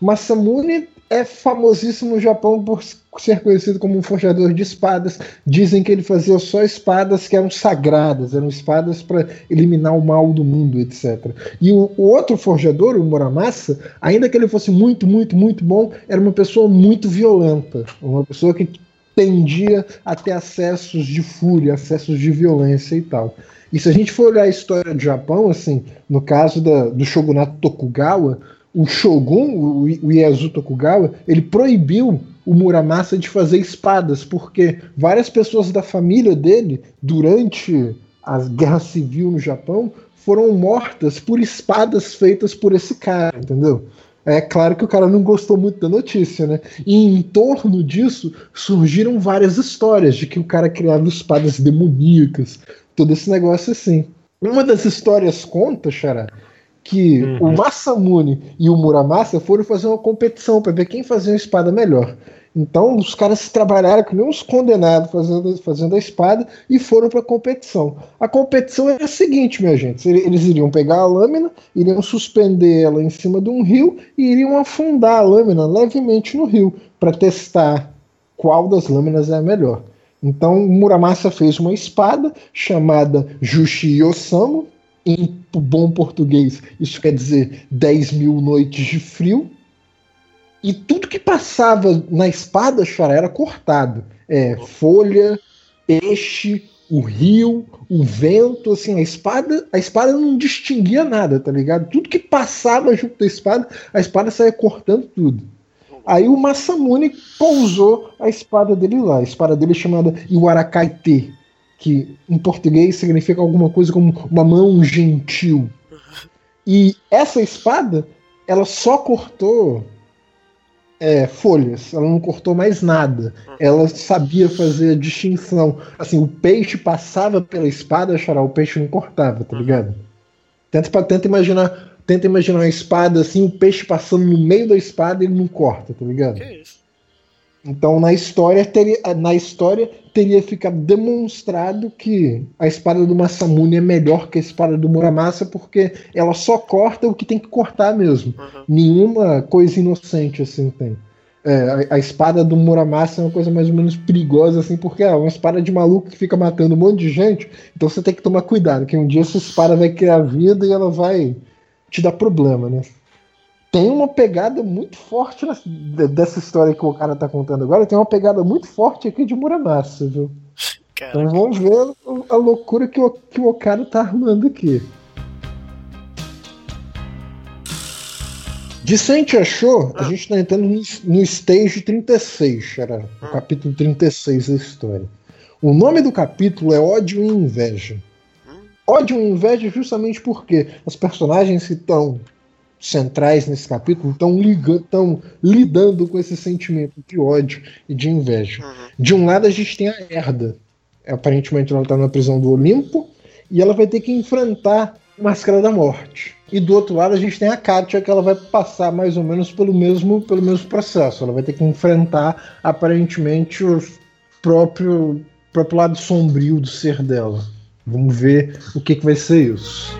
Masamune é famosíssimo no Japão por ser conhecido como um forjador de espadas. Dizem que ele fazia só espadas que eram sagradas, eram espadas para eliminar o mal do mundo, etc. E o, o, outro forjador, o Muramasa, ainda que ele fosse muito, muito, muito bom, era uma pessoa muito violenta, uma pessoa que tendia a ter acessos de fúria, acessos de violência e tal. E se a gente for olhar a história do Japão, assim, no caso da, do shogunato Tokugawa, o Shogun, o, Ieyasu Tokugawa, ele proibiu o Muramasa de fazer espadas, porque várias pessoas da família dele, durante a guerra civil no Japão, foram mortas por espadas feitas por esse cara, entendeu? É claro que o cara não gostou muito da notícia, né? E em torno disso surgiram várias histórias de que o cara criava espadas demoníacas, todo esse negócio assim. Uma das histórias conta, Xará, que uhum. o Masamune e o Muramasa foram fazer uma competição para ver quem fazia uma espada melhor. Então os caras trabalharam com uns condenados fazendo, fazendo a espada e foram para a competição. A competição era a seguinte, minha gente: eles iriam pegar a lâmina, iriam suspender ela em cima de um rio e iriam afundar a lâmina levemente no rio para testar qual das lâminas é a melhor. Então Muramasa fez uma espada chamada Jushi Osamu, em bom português, isso quer dizer 10 mil noites de frio. E tudo que passava na espada, Xará, era cortado. É, folha, peixe, o rio, o vento, assim, a espada, a espada não distinguia nada, tá ligado? Tudo que passava junto da espada, a espada saía cortando tudo. Aí o Masamune pousou a espada dele lá, a espada dele chamada Iwarakaite, que em português significa alguma coisa como uma mão gentil. E essa espada, ela só cortou é, folhas, ela não cortou mais nada. Ela sabia fazer a distinção. Assim, o peixe passava pela espada, Xará, o peixe não cortava, tá ligado? Tenta, tenta imaginar. Tenta imaginar uma espada assim, o peixe passando no meio da espada e ele não corta, tá ligado? Que isso? Então na história teria, na história teria ficado demonstrado que a espada do Masamune é melhor que a espada do Muramasa porque ela só corta o que tem que cortar mesmo. Uhum. Nenhuma coisa inocente assim tem. É, a, a espada do Muramasa é uma coisa mais ou menos perigosa assim porque é uma espada de maluco que fica matando um monte de gente. Então você tem que tomar cuidado que um dia essa espada vai criar vida e ela vai te dar problema, né? Tem uma pegada muito forte nessa- dessa história que o cara tá contando agora. Tem uma pegada muito forte aqui de Muramasa, viu? Cara, Então vamos ver a- loucura que o, que o Okada tá armando aqui. De Sente achou, a gente tá entrando no, no stage 36, era o capítulo 36 da história. O nome do capítulo é Ódio e Inveja. Ódio e inveja justamente porque os personagens que estão centrais nesse capítulo estão lidando com esse sentimento de ódio e de inveja. Uhum. De um lado a gente tem a Herda. Aparentemente ela está na prisão do Olimpo e ela vai ter que enfrentar a Máscara da Morte. E do outro lado a gente tem a Katia que ela vai passar mais ou menos pelo mesmo, pelo mesmo processo. Ela vai ter que enfrentar aparentemente o próprio, próprio lado sombrio do ser dela. Vamos ver o que, que vai ser isso.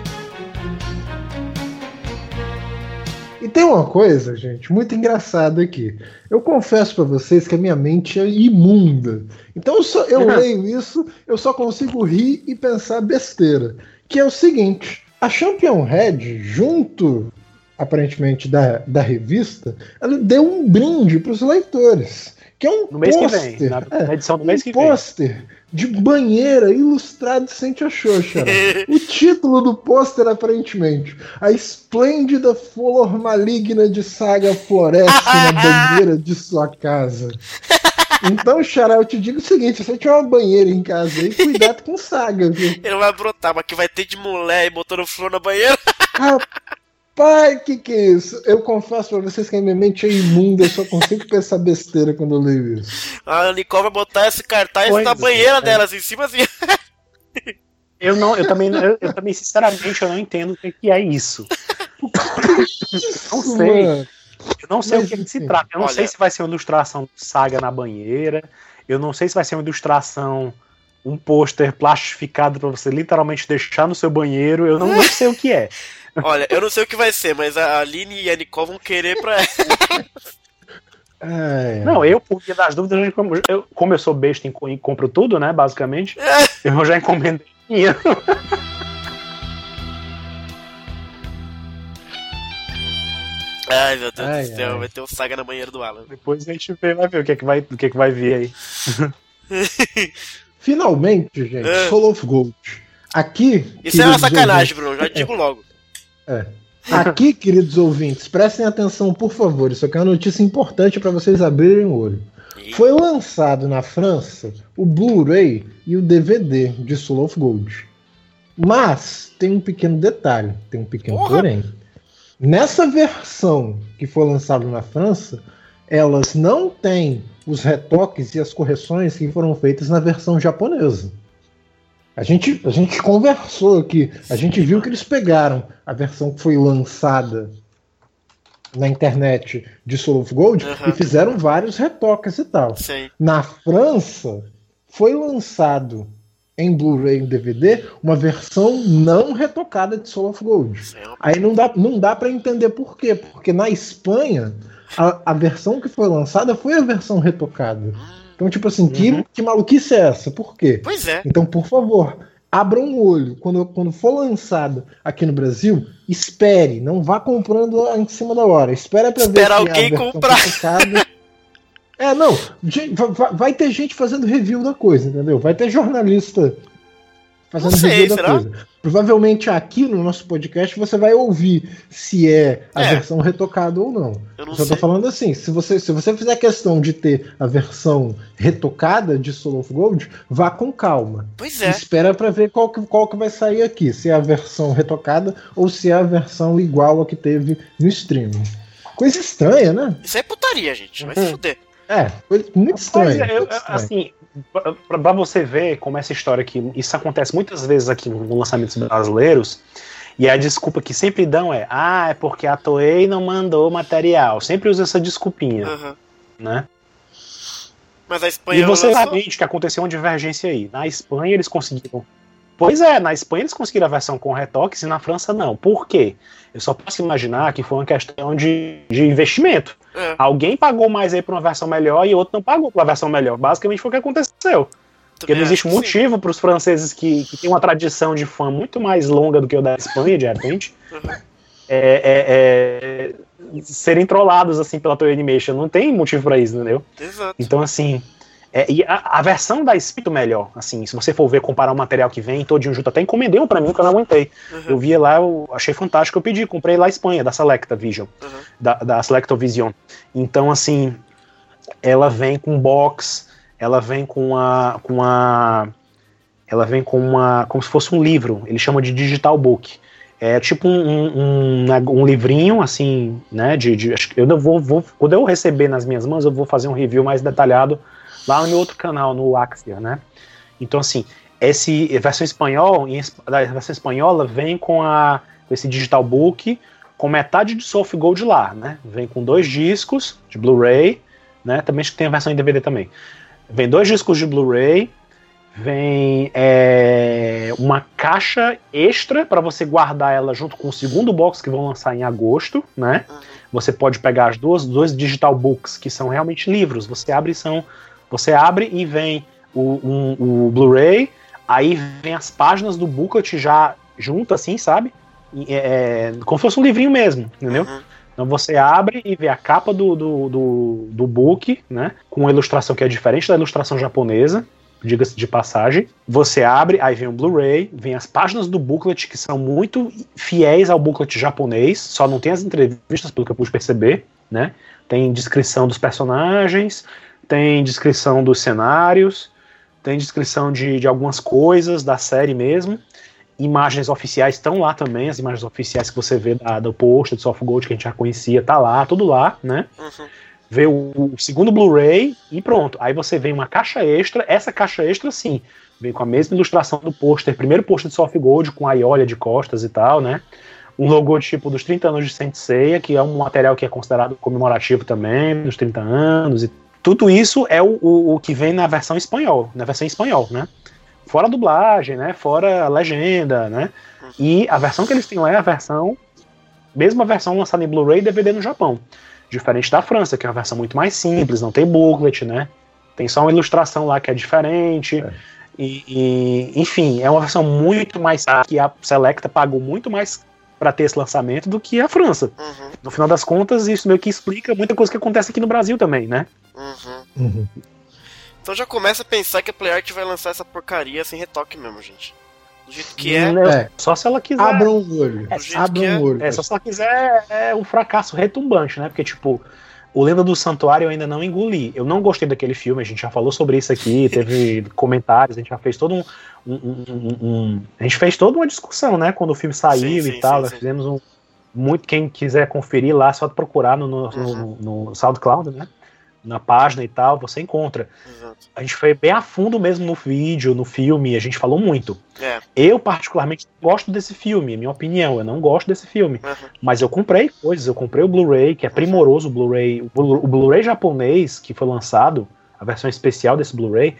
Tem uma coisa, gente, muito engraçada aqui. Eu confesso pra vocês que a minha mente é imunda. Então eu, só, eu <laughs> leio isso, eu só consigo rir e pensar besteira. Que é o seguinte: a Champion Red, junto aparentemente da, da revista, ela deu um brinde pros leitores. Que é um No mês que pôster. vem. Na, é, na edição do um mês que vem. pôster de banheira ilustrado Sente a Xoxa. o título do pôster, aparentemente. A esplêndida flor maligna de saga floresce na <laughs> banheira de sua casa. Então, Xará, eu te digo o seguinte: se você tiver uma banheira em casa aí, cuidado com saga, viu? ele vai brotar, mas que vai ter de mulher e botando flor na banheira. Rapaz, que que é isso? Eu confesso pra vocês que a minha mente é imunda, eu só consigo pensar besteira quando eu leio isso. A Nicole vai botar esse cartaz Pois na é. banheira delas, em cima assim. Eu não, eu também, eu, eu também sinceramente eu não entendo o que, que é isso. Não sei. Mano. Eu não sei Mas, o que, que se trata. Eu não Olha- sei se vai ser uma ilustração saga na banheira. Eu não sei se vai ser uma ilustração, um pôster plastificado pra você literalmente deixar no seu banheiro. Eu não, não sei o que é. <laughs> Olha, eu não sei o que vai ser, mas a Aline e a Nicole vão querer pra. É. Não, eu, por via das dúvidas, eu, como- eu, como eu sou besta e co- compro tudo, né, basicamente, eu já encomendei minha. <laughs> Ai, meu Deus Ai, do céu, ai. vai ter o saga na banheira do Alan. Depois a gente vê, vai ver o que, é que, vai, o que, é que vai vir aí. <laughs> Finalmente, gente, É. Soul of Gold. Aqui. Isso é uma sacanagem, Bruno, já digo logo. ouvintes- Aqui, <laughs> queridos ouvintes, prestem atenção, por favor. Isso aqui é uma notícia importante para vocês abrirem o olho. Foi lançado na França o Blu-ray e o DVD de Soul of Gold. Mas tem um pequeno detalhe, tem um pequeno Porra! porém. Nessa versão que foi lançada na França, elas não têm os retoques e as correções que foram feitas na versão japonesa. A gente, a gente conversou aqui, a gente viu que eles pegaram a versão que foi lançada na internet de Soul of Gold Aham. e fizeram vários retoques e tal. Sim. Na França, foi lançado em Blu-ray e DVD uma versão não retocada de Soul of Gold. Sim. Aí não dá, não dá para entender por quê. Porque na Espanha, a, a versão que foi lançada foi a versão retocada. Então, tipo assim, que, Uhum. que maluquice é essa? Por quê? Pois é. Então, por favor, abra um olho. Quando, quando for lançado aqui no Brasil, espere. Não vá comprando em cima da hora. Espera pra ver Espera se alguém comprar. retocada- <laughs> É, não. Vai ter gente fazendo review da coisa, entendeu? Vai ter jornalista fazendo Não sei, review da será? coisa. Provavelmente aqui no nosso podcast você vai ouvir se é a É. versão retocada ou não. Eu não Só tô sei. falando assim, se você, se você fizer questão de ter a versão retocada de Soul of Gold, vá com calma. Pois é. Espera pra ver qual que, qual que vai sair aqui, se é a versão retocada ou se é a versão igual a que teve no streaming. Coisa estranha, né? Isso é putaria, gente. Vai se Uhum. fuder. É, coisa muito estranha. é, eu- muito estranha. assim, pra, pra você ver como essa história aqui, isso acontece muitas vezes aqui no lançamentos brasileiros, e a desculpa que sempre dão é, ah, é porque a Toei não mandou material. Sempre usa essa desculpinha, Aham. né? Mas a Espanha E você lançou- sabe que aconteceu uma divergência aí. Na Espanha eles conseguiram. Pois é, na Espanha eles conseguiram a versão com retoques e na França não. Por quê? Eu só posso imaginar que foi uma questão de, de investimento. É. Alguém pagou mais aí pra uma versão melhor e outro não pagou pra uma versão melhor. Basicamente foi o que aconteceu. Porque não existe acho que motivo para os franceses que, que têm uma tradição de fã muito mais longa do que o da Espanha, de repente, Uhum. é, é, é, serem trollados assim pela Toei Animation. Não tem motivo para isso, entendeu? Exato. Então, assim. É, e a, a versão da Espírito melhor, assim, se você for ver, comparar o material que vem, todinho junto, até encomendei um pra mim que eu não aguentei. Uhum. Eu via lá, eu achei fantástico, eu pedi, comprei lá a Espanha, da Selecta Vision, Uhum. da, da Selecta Vision. Então, assim, ela vem com box, ela vem com a. com a. Ela vem com uma. como se fosse um livro, ele chama de digital book. É tipo um, um, um, um livrinho, assim, né? De, de, eu vou, vou. Quando eu receber nas minhas mãos, eu vou fazer um review mais detalhado lá no meu outro canal, no Axia, né? Então, assim, esse a versão espanhol, a versão espanhola vem com a esse digital book com metade de soft gold lá, né? Vem com dois discos de Blu-ray, né? Também acho que tem a versão em DVD também. Vem dois discos de Blu-ray, vem é, uma caixa extra para você guardar ela junto com o segundo box que vão lançar em agosto, né? Você pode pegar as duas, dois digital books que são realmente livros. Você abre e são, você abre e vem o, um- o Blu-ray, aí vem as páginas do booklet já junto assim, sabe? E, é, como se fosse um livrinho mesmo, entendeu? Uhum. Então você abre e vê a capa do, do, do, do book, né? Com uma ilustração que é diferente da ilustração japonesa, diga-se de passagem. Você abre, aí vem o Blu-ray, vem as páginas do booklet que são muito fiéis ao booklet japonês, só não tem as entrevistas, pelo que eu pude perceber, né? Tem descrição dos personagens, tem descrição dos cenários, tem descrição de, de algumas coisas da série mesmo. Imagens oficiais estão lá também, as imagens oficiais que você vê da, do post do Soft Gold que a gente já conhecia, tá lá, tudo lá, né? Uhum. Vê o, o segundo Blu-ray e pronto. Aí você vê uma caixa extra, essa caixa extra sim, vem com a mesma ilustração do pôster, primeiro pôster de Soft Gold com a Iolia de costas e tal, né? Um logotipo dos 30 anos de Saint Seiya, que é um material que é considerado comemorativo também, dos 30 anos e tudo isso é o, o, o que vem na versão espanhol, na versão em espanhol, né? Fora a dublagem, né? Fora a legenda, né? E a versão que eles têm lá é a versão, mesma versão lançada em Blu-ray e DVD no Japão. Diferente da França, que é uma versão muito mais simples, não tem booklet, né? Tem só uma ilustração lá que é diferente. É. E, e, enfim, é uma versão muito mais que a Selecta pagou muito mais para ter esse lançamento do que a França. Uhum. No final das contas, isso meio que explica muita coisa que acontece aqui no Brasil também, né? Uhum. Uhum. Então já começa a pensar que a PlayArt vai lançar essa porcaria sem retoque mesmo, gente. Do jeito que é. É. Só se ela quiser. Abram o olho. jeito Abram que é. olho. É, só se ela quiser é um fracasso retumbante, né? Porque, tipo, o Lenda do Santuário eu ainda não engoli. Eu não gostei daquele filme, a gente já falou sobre isso aqui, <laughs> teve comentários, a gente já fez todo um. um- um- um- um- a gente fez toda uma discussão, né? Quando o filme saiu Sim, e sim, tal. sim, nós fizemos um. Muito, quem quiser conferir lá, é só procurar no, no, Uhum. no, no SoundCloud, né? Na página e tal, você encontra. Exato. A gente foi bem a fundo mesmo no vídeo, no filme, a gente falou muito. É. Eu, particularmente, gosto desse filme, é minha opinião. Eu não gosto desse filme. Uhum. Mas eu comprei coisas, eu comprei o Blu-ray, que é primoroso o Blu-ray. O Blu- o Blu-ray japonês que foi lançado, a versão especial desse Blu-ray,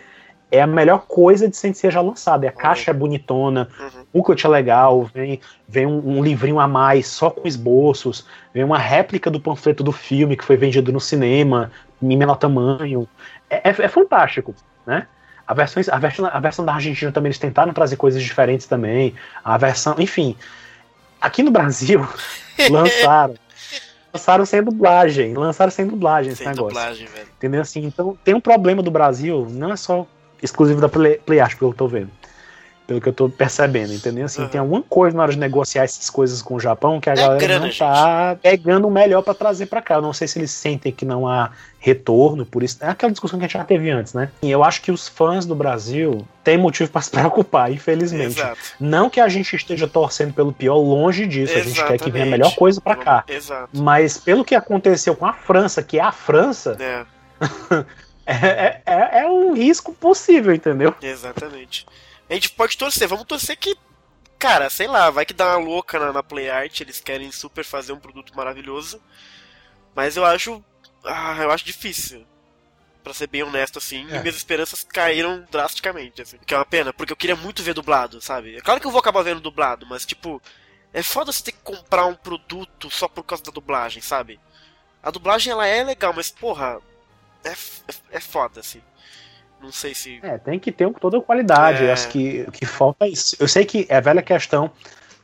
é a melhor coisa de Sensei já lançada. E a caixa é bonitona, Uhum. o booklet é legal, vem, vem um, um livrinho a mais só com esboços, vem uma réplica do panfleto do filme que foi vendido no cinema, em menor tamanho. É, é- é fantástico, né? A versão, a, versão, a versão da Argentina também eles tentaram trazer coisas diferentes também. A versão, enfim. Aqui no Brasil, <laughs> lançaram. lançaram sem dublagem. Lançaram sem dublagem esse Sem negócio. dublagem, velho. Entendeu? Assim, então tem um problema do Brasil, não é só exclusivo da Play, PlayArt, pelo que eu tô vendo. Pelo que eu tô percebendo, entendeu? Assim, Uhum. tem alguma coisa na hora de negociar essas coisas com o Japão que a É galera grana, não gente. tá pegando o melhor pra trazer pra cá. Eu não sei se eles sentem que não há retorno por isso. É aquela discussão que a gente já teve antes, né? E eu acho que os fãs do Brasil têm motivo pra se preocupar, infelizmente. Exato. Não que a gente esteja torcendo pelo pior, longe disso. A gente quer que venha a Exatamente. melhor coisa pra cá. Exato. Mas pelo que aconteceu com a França, que é a França, É, <laughs> é, é, é um risco possível, entendeu? exatamente. A gente pode torcer, vamos torcer que. Cara, sei lá, vai que dá uma louca na, na Play Art, eles querem super fazer um produto maravilhoso. Mas eu acho. Ah, eu acho difícil. Pra ser bem honesto, assim, É. e minhas esperanças caíram drasticamente, assim. Que é uma pena, porque eu queria muito ver dublado, sabe? É claro que eu vou acabar vendo dublado, mas tipo. É foda você ter que comprar um produto só por causa da dublagem, sabe? A dublagem ela é legal, mas porra. É, f- é foda, assim. Não sei se. É, tem que ter toda a qualidade. É. Acho que o que falta é isso. Eu sei que é a velha questão,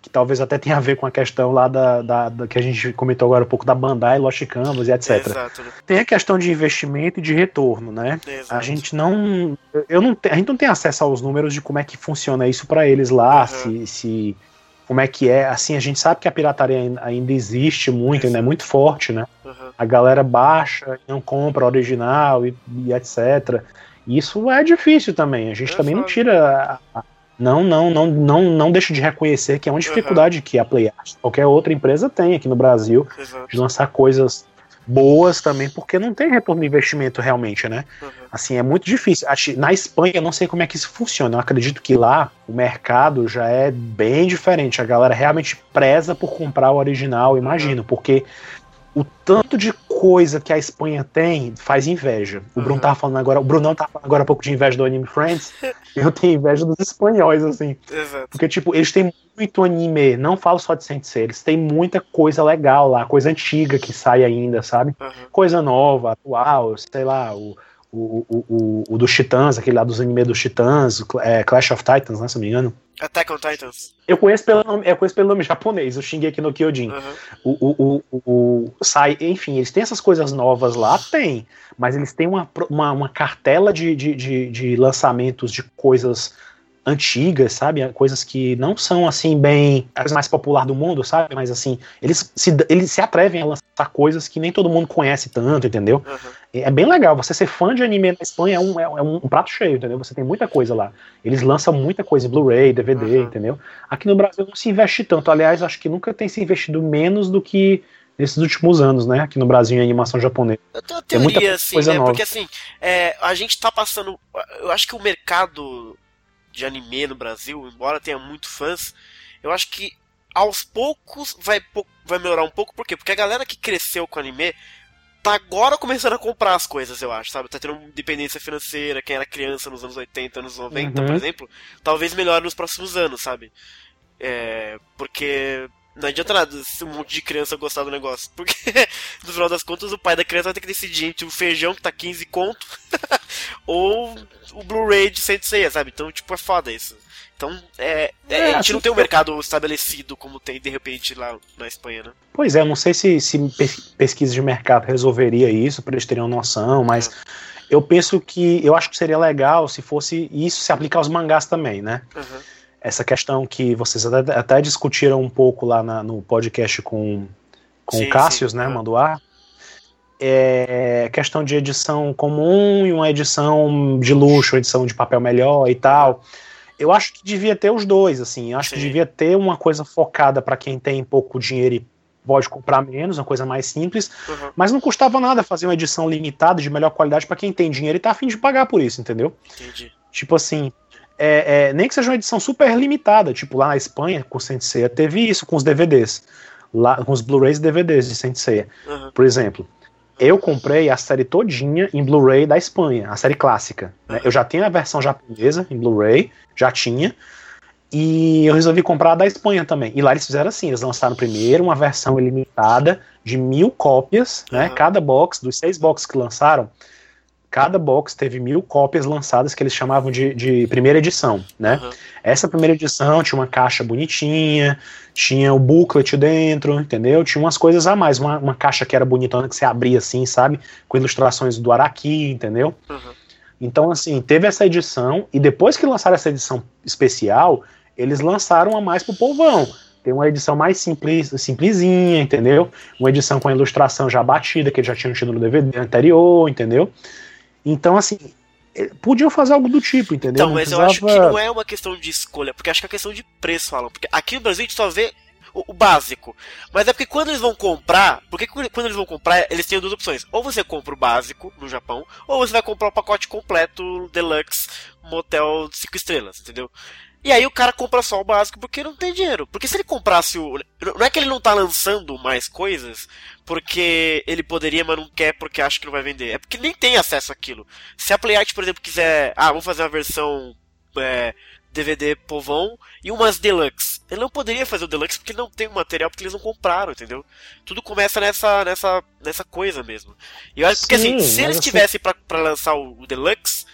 que talvez até tenha a ver com a questão lá da, da- da- que a gente comentou agora um pouco da Bandai, Lost Canvas e etc. Exato, né? Tem a questão de investimento e de retorno, né? Exato. A gente não, eu não, a gente não tem acesso aos números de como é que funciona isso pra eles lá, Uhum. se, se como é que é. Assim, a gente sabe que a pirataria ainda- existe muito, ainda é muito forte, né? Uhum. A galera baixa, e não compra original e, e etc. Isso é difícil também. A gente também não foda. tira. a- a- Não, não, não, não, não deixa de reconhecer que é uma dificuldade que a PlayArt, qualquer outra empresa tem aqui no Brasil, Exato. de lançar coisas boas também, porque não tem retorno de investimento realmente, né? Uhum. Assim, é muito difícil. Na Espanha, eu não sei como é que isso funciona. Eu acredito que lá o mercado já é bem diferente. A galera realmente preza por comprar o original, imagino, porque o tanto de coisa que a Espanha tem faz inveja. O Bruno Uhum. tava falando agora, o Brunão tava falando agora há pouco de inveja do Anime Friends. <laughs> eu tenho inveja dos espanhóis, assim. Exato. Porque, tipo, eles têm muito anime, não falo só de Sensei, eles têm muita coisa legal lá, coisa antiga que sai ainda, sabe? Uhum. Coisa nova, atual, sei lá, o, o, o, o, o dos Titãs, aquele lá dos anime dos Titãs, é, Clash of Titans, né, se não me engano. Attack on Titans. Eu conheço pelo nome, eu conheço pelo nome japonês, o Shingeki no Kyojin. Uhum. O, o, o, sai, enfim, eles têm essas coisas novas lá, tem, mas eles têm uma, uma, uma cartela de, de, de, de lançamentos de coisas antigas, sabe? Coisas que não são assim bem a coisa mais popular do mundo, sabe? Mas assim, eles se, eles se atrevem a lançar coisas que nem todo mundo conhece tanto, entendeu? Uhum. É bem legal. Você ser fã de anime na Espanha é um, é um, um prato cheio, entendeu? Você tem muita coisa lá. Eles lançam muita coisa, Blu-ray, DVD, Uhum. entendeu? Aqui no Brasil não se investe tanto. Aliás, acho que nunca tem se investido menos do que nesses últimos anos, né? Aqui no Brasil em animação japonesa. Eu tenho uma Tem muita teoria, assim, coisa né? nova. Porque assim, é, a gente tá passando. Eu acho que o mercado de anime no Brasil, embora tenha muito fãs, eu acho que aos poucos vai, vai melhorar um pouco. Por quê? Porque a galera que cresceu com anime tá agora começando a comprar as coisas, eu acho, sabe? Tá tendo independência financeira, quem era criança nos anos 80, anos 90, Uhum. por exemplo, talvez melhore nos próximos anos, sabe? É, porque não adianta nada se um monte de criança gostar do negócio. <laughs> Porque, no final das contas, o pai da criança vai ter que decidir entre o feijão, que tá 15 conto, <laughs> ou o Blu-ray de 106, sabe? Então, tipo, é foda isso. Então, é, é, É, a gente assim, não tem um mercado estabelecido como tem, de repente, lá na Espanha, né? Pois é, não sei se, se pes- pesquisa de mercado resolveria isso, para eles terem uma noção, mas eu penso que eu acho que seria legal se fosse isso se aplicar aos mangás também, né? Uhum. essa questão que vocês até, até discutiram um pouco lá na- no podcast com, com Sim, o Cássius, sim, né, é. Manduá, é questão de edição comum e uma edição de luxo, edição de papel melhor e tal. Eu acho que devia ter os dois, assim, eu acho que Sim. devia ter uma coisa focada para quem tem pouco dinheiro e pode comprar menos, uma coisa mais simples, Uhum. mas não custava nada fazer uma edição limitada de melhor qualidade para quem tem dinheiro e tá afim de pagar por isso, entendeu? Entendi. Tipo assim, é, é, nem que seja uma edição super limitada, tipo lá na Espanha, com Saint Seiya, teve isso com os DVDs, lá, com os Blu-rays e DVDs de Saint Seiya. Uhum. Por exemplo, eu comprei a série todinha em Blu-ray da Espanha, a série clássica. né? Eu já tinha a versão japonesa em Blu-ray, já tinha, e eu resolvi comprar a da Espanha também. E lá eles fizeram assim, eles lançaram primeiro uma versão ilimitada de mil cópias, né? Cada box, dos seis boxes que lançaram, cada box teve mil cópias lançadas que eles chamavam de, de primeira edição, né? Uhum. Essa primeira edição tinha uma caixa bonitinha, tinha o booklet dentro, entendeu? Tinha umas coisas a mais, uma, uma caixa que era bonitona que você abria assim, sabe? Com ilustrações do Araki, entendeu? Uhum. Então, assim, teve essa edição, e depois que lançaram essa edição especial, eles lançaram a mais pro povão. Tem uma edição mais simples, simplesinha, entendeu? Uma edição com a ilustração já batida, que eles já tinham tido no DVD anterior, entendeu? Então, assim, eh, podiam fazer algo do tipo, entendeu? Então, mas precisava... eu acho que não é uma questão de escolha, porque acho que é questão de preço, Alan. Porque aqui no Brasil a gente só vê o, o, básico. Mas é porque quando eles vão comprar, porque quando eles vão comprar, eles têm duas opções. Ou você compra o básico no Japão, ou você vai comprar o pacote completo deluxe motel 5 estrelas, entendeu? E aí o cara compra só o básico porque não tem dinheiro. Porque se ele comprasse o. Não é que ele não tá lançando mais coisas porque ele poderia, mas não quer porque acha que não vai vender. É porque nem tem acesso àquilo. Se a PlayArt, por exemplo, quiser. Ah, vamos fazer uma versão. É, DVD povão e umas deluxe. Ele não poderia fazer o deluxe porque não tem o material, porque eles não compraram, entendeu? Tudo começa nessa nessa nessa coisa mesmo. E eu acho porque assim, se eles assim... tivessem para lançar o, o deluxe,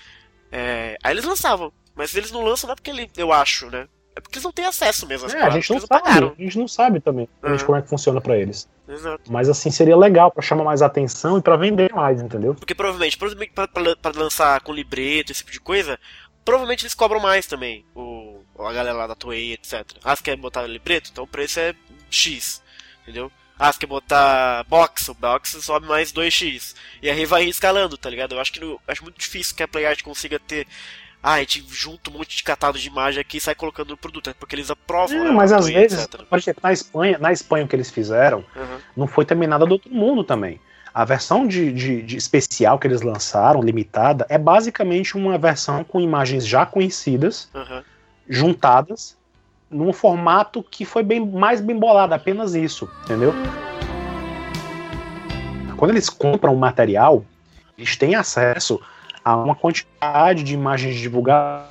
é, aí eles lançavam. Mas eles não lançam não é porque ele, eu acho, né? É porque eles não têm acesso mesmo às é, a gente não sabe, pagaram. a gente não sabe também uhum. como é que funciona para eles. Exato. Mas assim, seria legal para chamar mais atenção e para vender mais, entendeu? Porque provavelmente, provavelmente para lançar com libreto, esse tipo de coisa, provavelmente eles cobram mais também. O, a galera lá da Toei, etc. Ah, você quer botar libreto? Então o preço é X, entendeu? Ah, você quer botar box, o box sobe mais 2x. E aí vai escalando, tá ligado? Eu acho que no, acho muito difícil que a PlayArt consiga ter ah, a gente junta um monte de catado de imagem aqui e sai colocando no produto, é porque eles aprovam. É, né, mas às vezes, por exemplo, na Espanha, na Espanha o que eles fizeram uhum. não foi também nada do outro mundo também. A versão de, de, de, especial que eles lançaram, limitada, é basicamente uma versão com imagens já conhecidas, uhum. juntadas, num formato que foi bem mais bem bolado, apenas isso, entendeu? Quando eles compram o material, eles têm acesso uma quantidade de imagens divulgadas,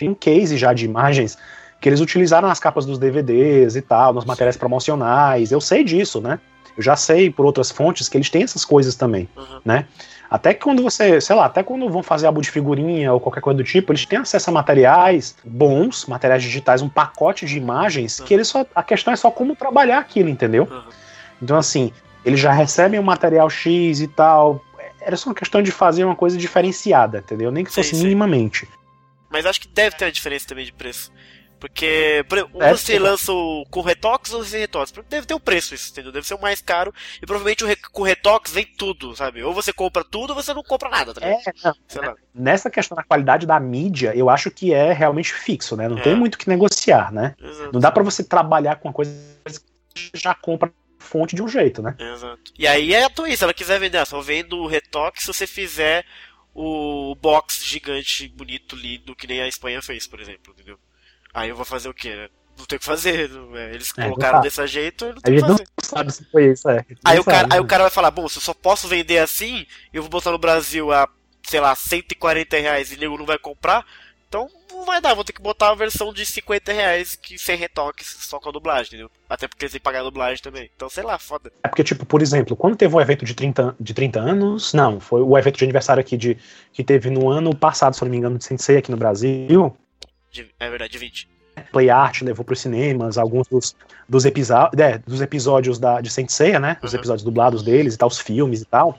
em case já de imagens que eles utilizaram nas capas dos DVDs e tal, nos materiais promocionais. Eu sei disso, né? Eu já sei por outras fontes que eles têm essas coisas também, uhum. né? Até que quando você, sei lá, até quando vão fazer álbum de figurinha ou qualquer coisa do tipo, eles têm acesso a materiais bons, materiais digitais, um pacote de imagens, uhum. que eles só. A questão é só como trabalhar aquilo, entendeu? Uhum. Então, assim, eles já recebem o material X e tal, era só uma questão de fazer uma coisa diferenciada, entendeu? Nem que fosse sim, minimamente. Mas acho que deve ter uma diferença também de preço. Porque por exemplo, você lança o, com retox ou sem retox. Deve ter um preço isso, entendeu? Deve ser o mais caro. E provavelmente o, com retox vem tudo, sabe? Ou você compra tudo ou você não compra nada, tá é, não, Nessa questão da qualidade da mídia, eu acho que é realmente fixo, né? Não é. tem muito que negociar, né? Exato. Não dá para você trabalhar com uma coisa que já compra fonte de um jeito, né? Exato. E aí é a Toei, se ela quiser vender, só vendo o retoque se você fizer o box gigante, bonito, lindo, que nem a Espanha fez, por exemplo, entendeu? Aí eu vou fazer o quê, né? Não tem o que fazer. <laughs> É, eles é, colocaram desse jeito, não tem o que fazer. não sabe se foi isso, é. Aí, o cara, aí o cara vai falar, bom, se eu só posso vender assim, eu vou botar no Brasil a, sei lá, 140 reais e nego não vai comprar, então não vai dar, vou ter que botar a versão de 50 reais que, sem retoques, só com a dublagem, entendeu? Até porque eles têm que pagar a dublagem também. Então, sei lá, foda. É porque, tipo, por exemplo, quando teve um evento de 30, de 30 anos, não, foi o evento de aniversário aqui de, que teve no ano passado, se não me engano, de Sensei aqui no Brasil. De, é verdade, de 20. Play Art levou para os cinemas alguns dos, dos, é, dos episódios da, de Sensei, né? Os uhum. episódios dublados deles e tal, os filmes e tal.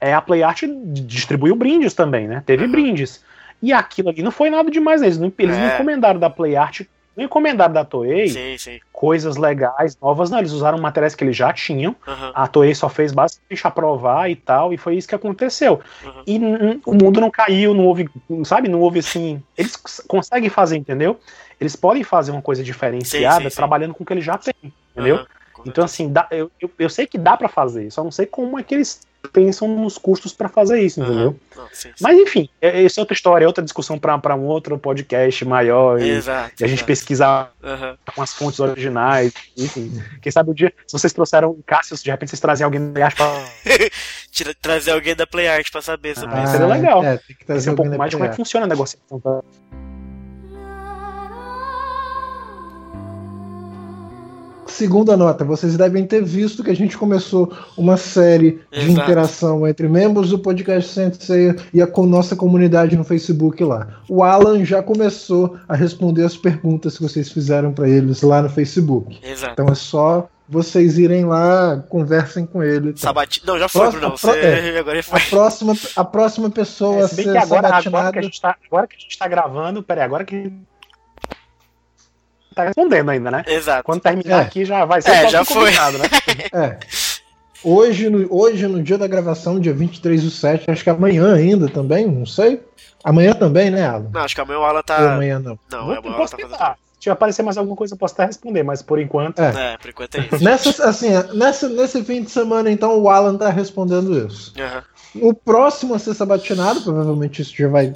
É, a Play Art distribuiu brindes também, né? Teve uhum. brindes. E aquilo ali não foi nada demais, né? eles não, eles é. não encomendaram da Play Art, não encomendaram da Toei sim, sim. coisas legais, novas, não. Eles usaram materiais que eles já tinham. Uhum. A Toei só fez basicamente aprovar e tal, e foi isso que aconteceu. Uhum. E o mundo não caiu, não houve, sabe? Não houve assim. Eles conseguem fazer, entendeu? Eles podem fazer uma coisa diferenciada sim, trabalhando com o que eles já têm, entendeu? Uhum. Então, assim, dá, eu, eu, eu, sei que dá para fazer, só não sei como é que eles pensam nos custos para fazer isso, entendeu? Uhum. Não, sim, sim. Mas enfim, essa é outra história, é outra discussão para um outro podcast maior e, exato, e a gente exato. pesquisar uhum. com as fontes originais, enfim. Quem sabe o dia, se vocês trouxeram Cássio, de repente vocês trazem alguém da PlayArt <laughs> pra... trazer alguém da PlayArt para saber sobre ah, isso. Seria legal. É, tem que trazer um pouco mais de como é que funciona a negociação. Tá? Segunda nota, vocês devem ter visto que a gente começou uma série de Exato. interação entre membros do podcast Sensei e a com nossa comunidade no Facebook lá. O Alan já começou a responder as perguntas que vocês fizeram para eles lá no Facebook. Exato. Então é só vocês irem lá, conversem com ele. Tá? Sabati... Não, já foi, Bruno. Você... <laughs> É, agora foi. A próxima, a próxima pessoa é, se bem que agora, agora, que a gente tá, agora que a gente tá gravando, peraí, agora que tá respondendo ainda, né? Exato. Quando terminar é. aqui já vai ser é, já foi. né? <laughs> é. Hoje no, hoje, no dia da gravação, dia 23 do 7, acho que amanhã ainda também, não sei. Amanhã também, né, Alan? Não, acho que amanhã o Alan tá. Ou amanhã não. Não, não amanhã o Alan tá fazendo se aparecer mais alguma coisa, eu posso até responder, mas por enquanto. É, é por enquanto é isso. Nessa, assim, nessa, nesse fim de semana, então, o Alan tá respondendo isso. Uhum. O próximo a ser sabatinado, provavelmente isso já vai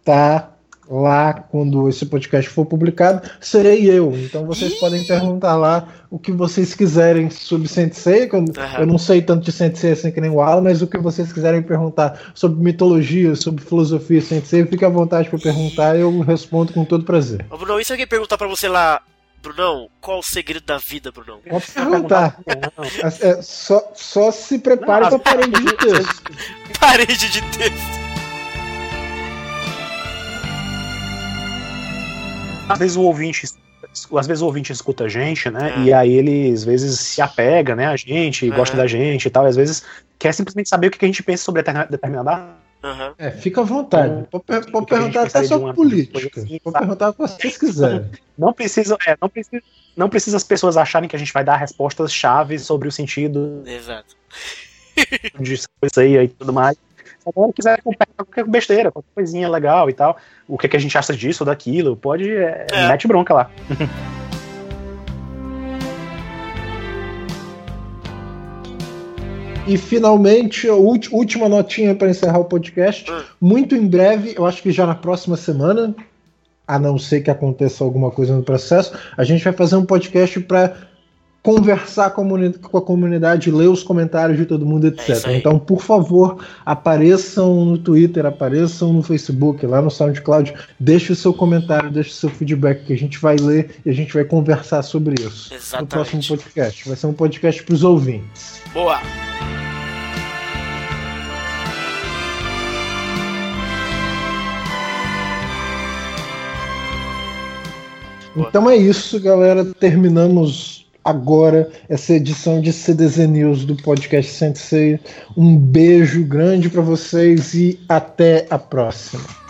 estar tá lá quando esse podcast for publicado, serei eu. Então vocês podem perguntar lá o que vocês quiserem sobre Sensei. Eu, uhum. eu não sei tanto de Sensei assim que nem o Alan, mas o que vocês quiserem perguntar sobre mitologia, sobre filosofia Sensei, fique à vontade para perguntar, eu respondo com todo prazer. Ô, Bruno, e se alguém perguntar para você lá, Brunão, qual o segredo da vida, Brunão? Pode perguntar. é, só, só se prepare para parede de <laughs> texto. parede de texto. Às vezes o ouvinte às vezes o ouvinte escuta a gente, né? É. E aí ele às vezes se apega, né? A gente, é. gosta da gente e tal. E às vezes quer simplesmente saber o que a gente pensa sobre determinada. Uhum. É, fica à vontade. Então, pode, pode perguntar até sobre política. Assim, pode perguntar o que vocês quiserem. <laughs> Não precisa, é, não precisa, não precisa as pessoas acharem que a gente vai dar respostas chaves sobre o sentido. Exato. Disso aí e tudo mais. Se a galera quiser comprar qualquer besteira, qualquer coisinha legal e tal, o que, que a gente acha disso ou daquilo, pode. É, é. Mete bronca lá. E finalmente, a última notinha para encerrar o podcast. Hum. Muito em breve, eu acho que já na próxima semana, a não ser que aconteça alguma coisa no processo, a gente vai fazer um podcast para conversar com a comunidade, ler os comentários de todo mundo, etc. É então, por favor, apareçam no Twitter, apareçam no Facebook, lá no SoundCloud, deixe o seu comentário, deixe o seu feedback, que a gente vai ler e a gente vai conversar sobre isso Exatamente. no próximo podcast. Vai ser um podcast para os ouvintes. Boa! Então é isso, galera. Terminamos agora essa edição de CDZ News do podcast Sensei. Um beijo grande para vocês e até a próxima.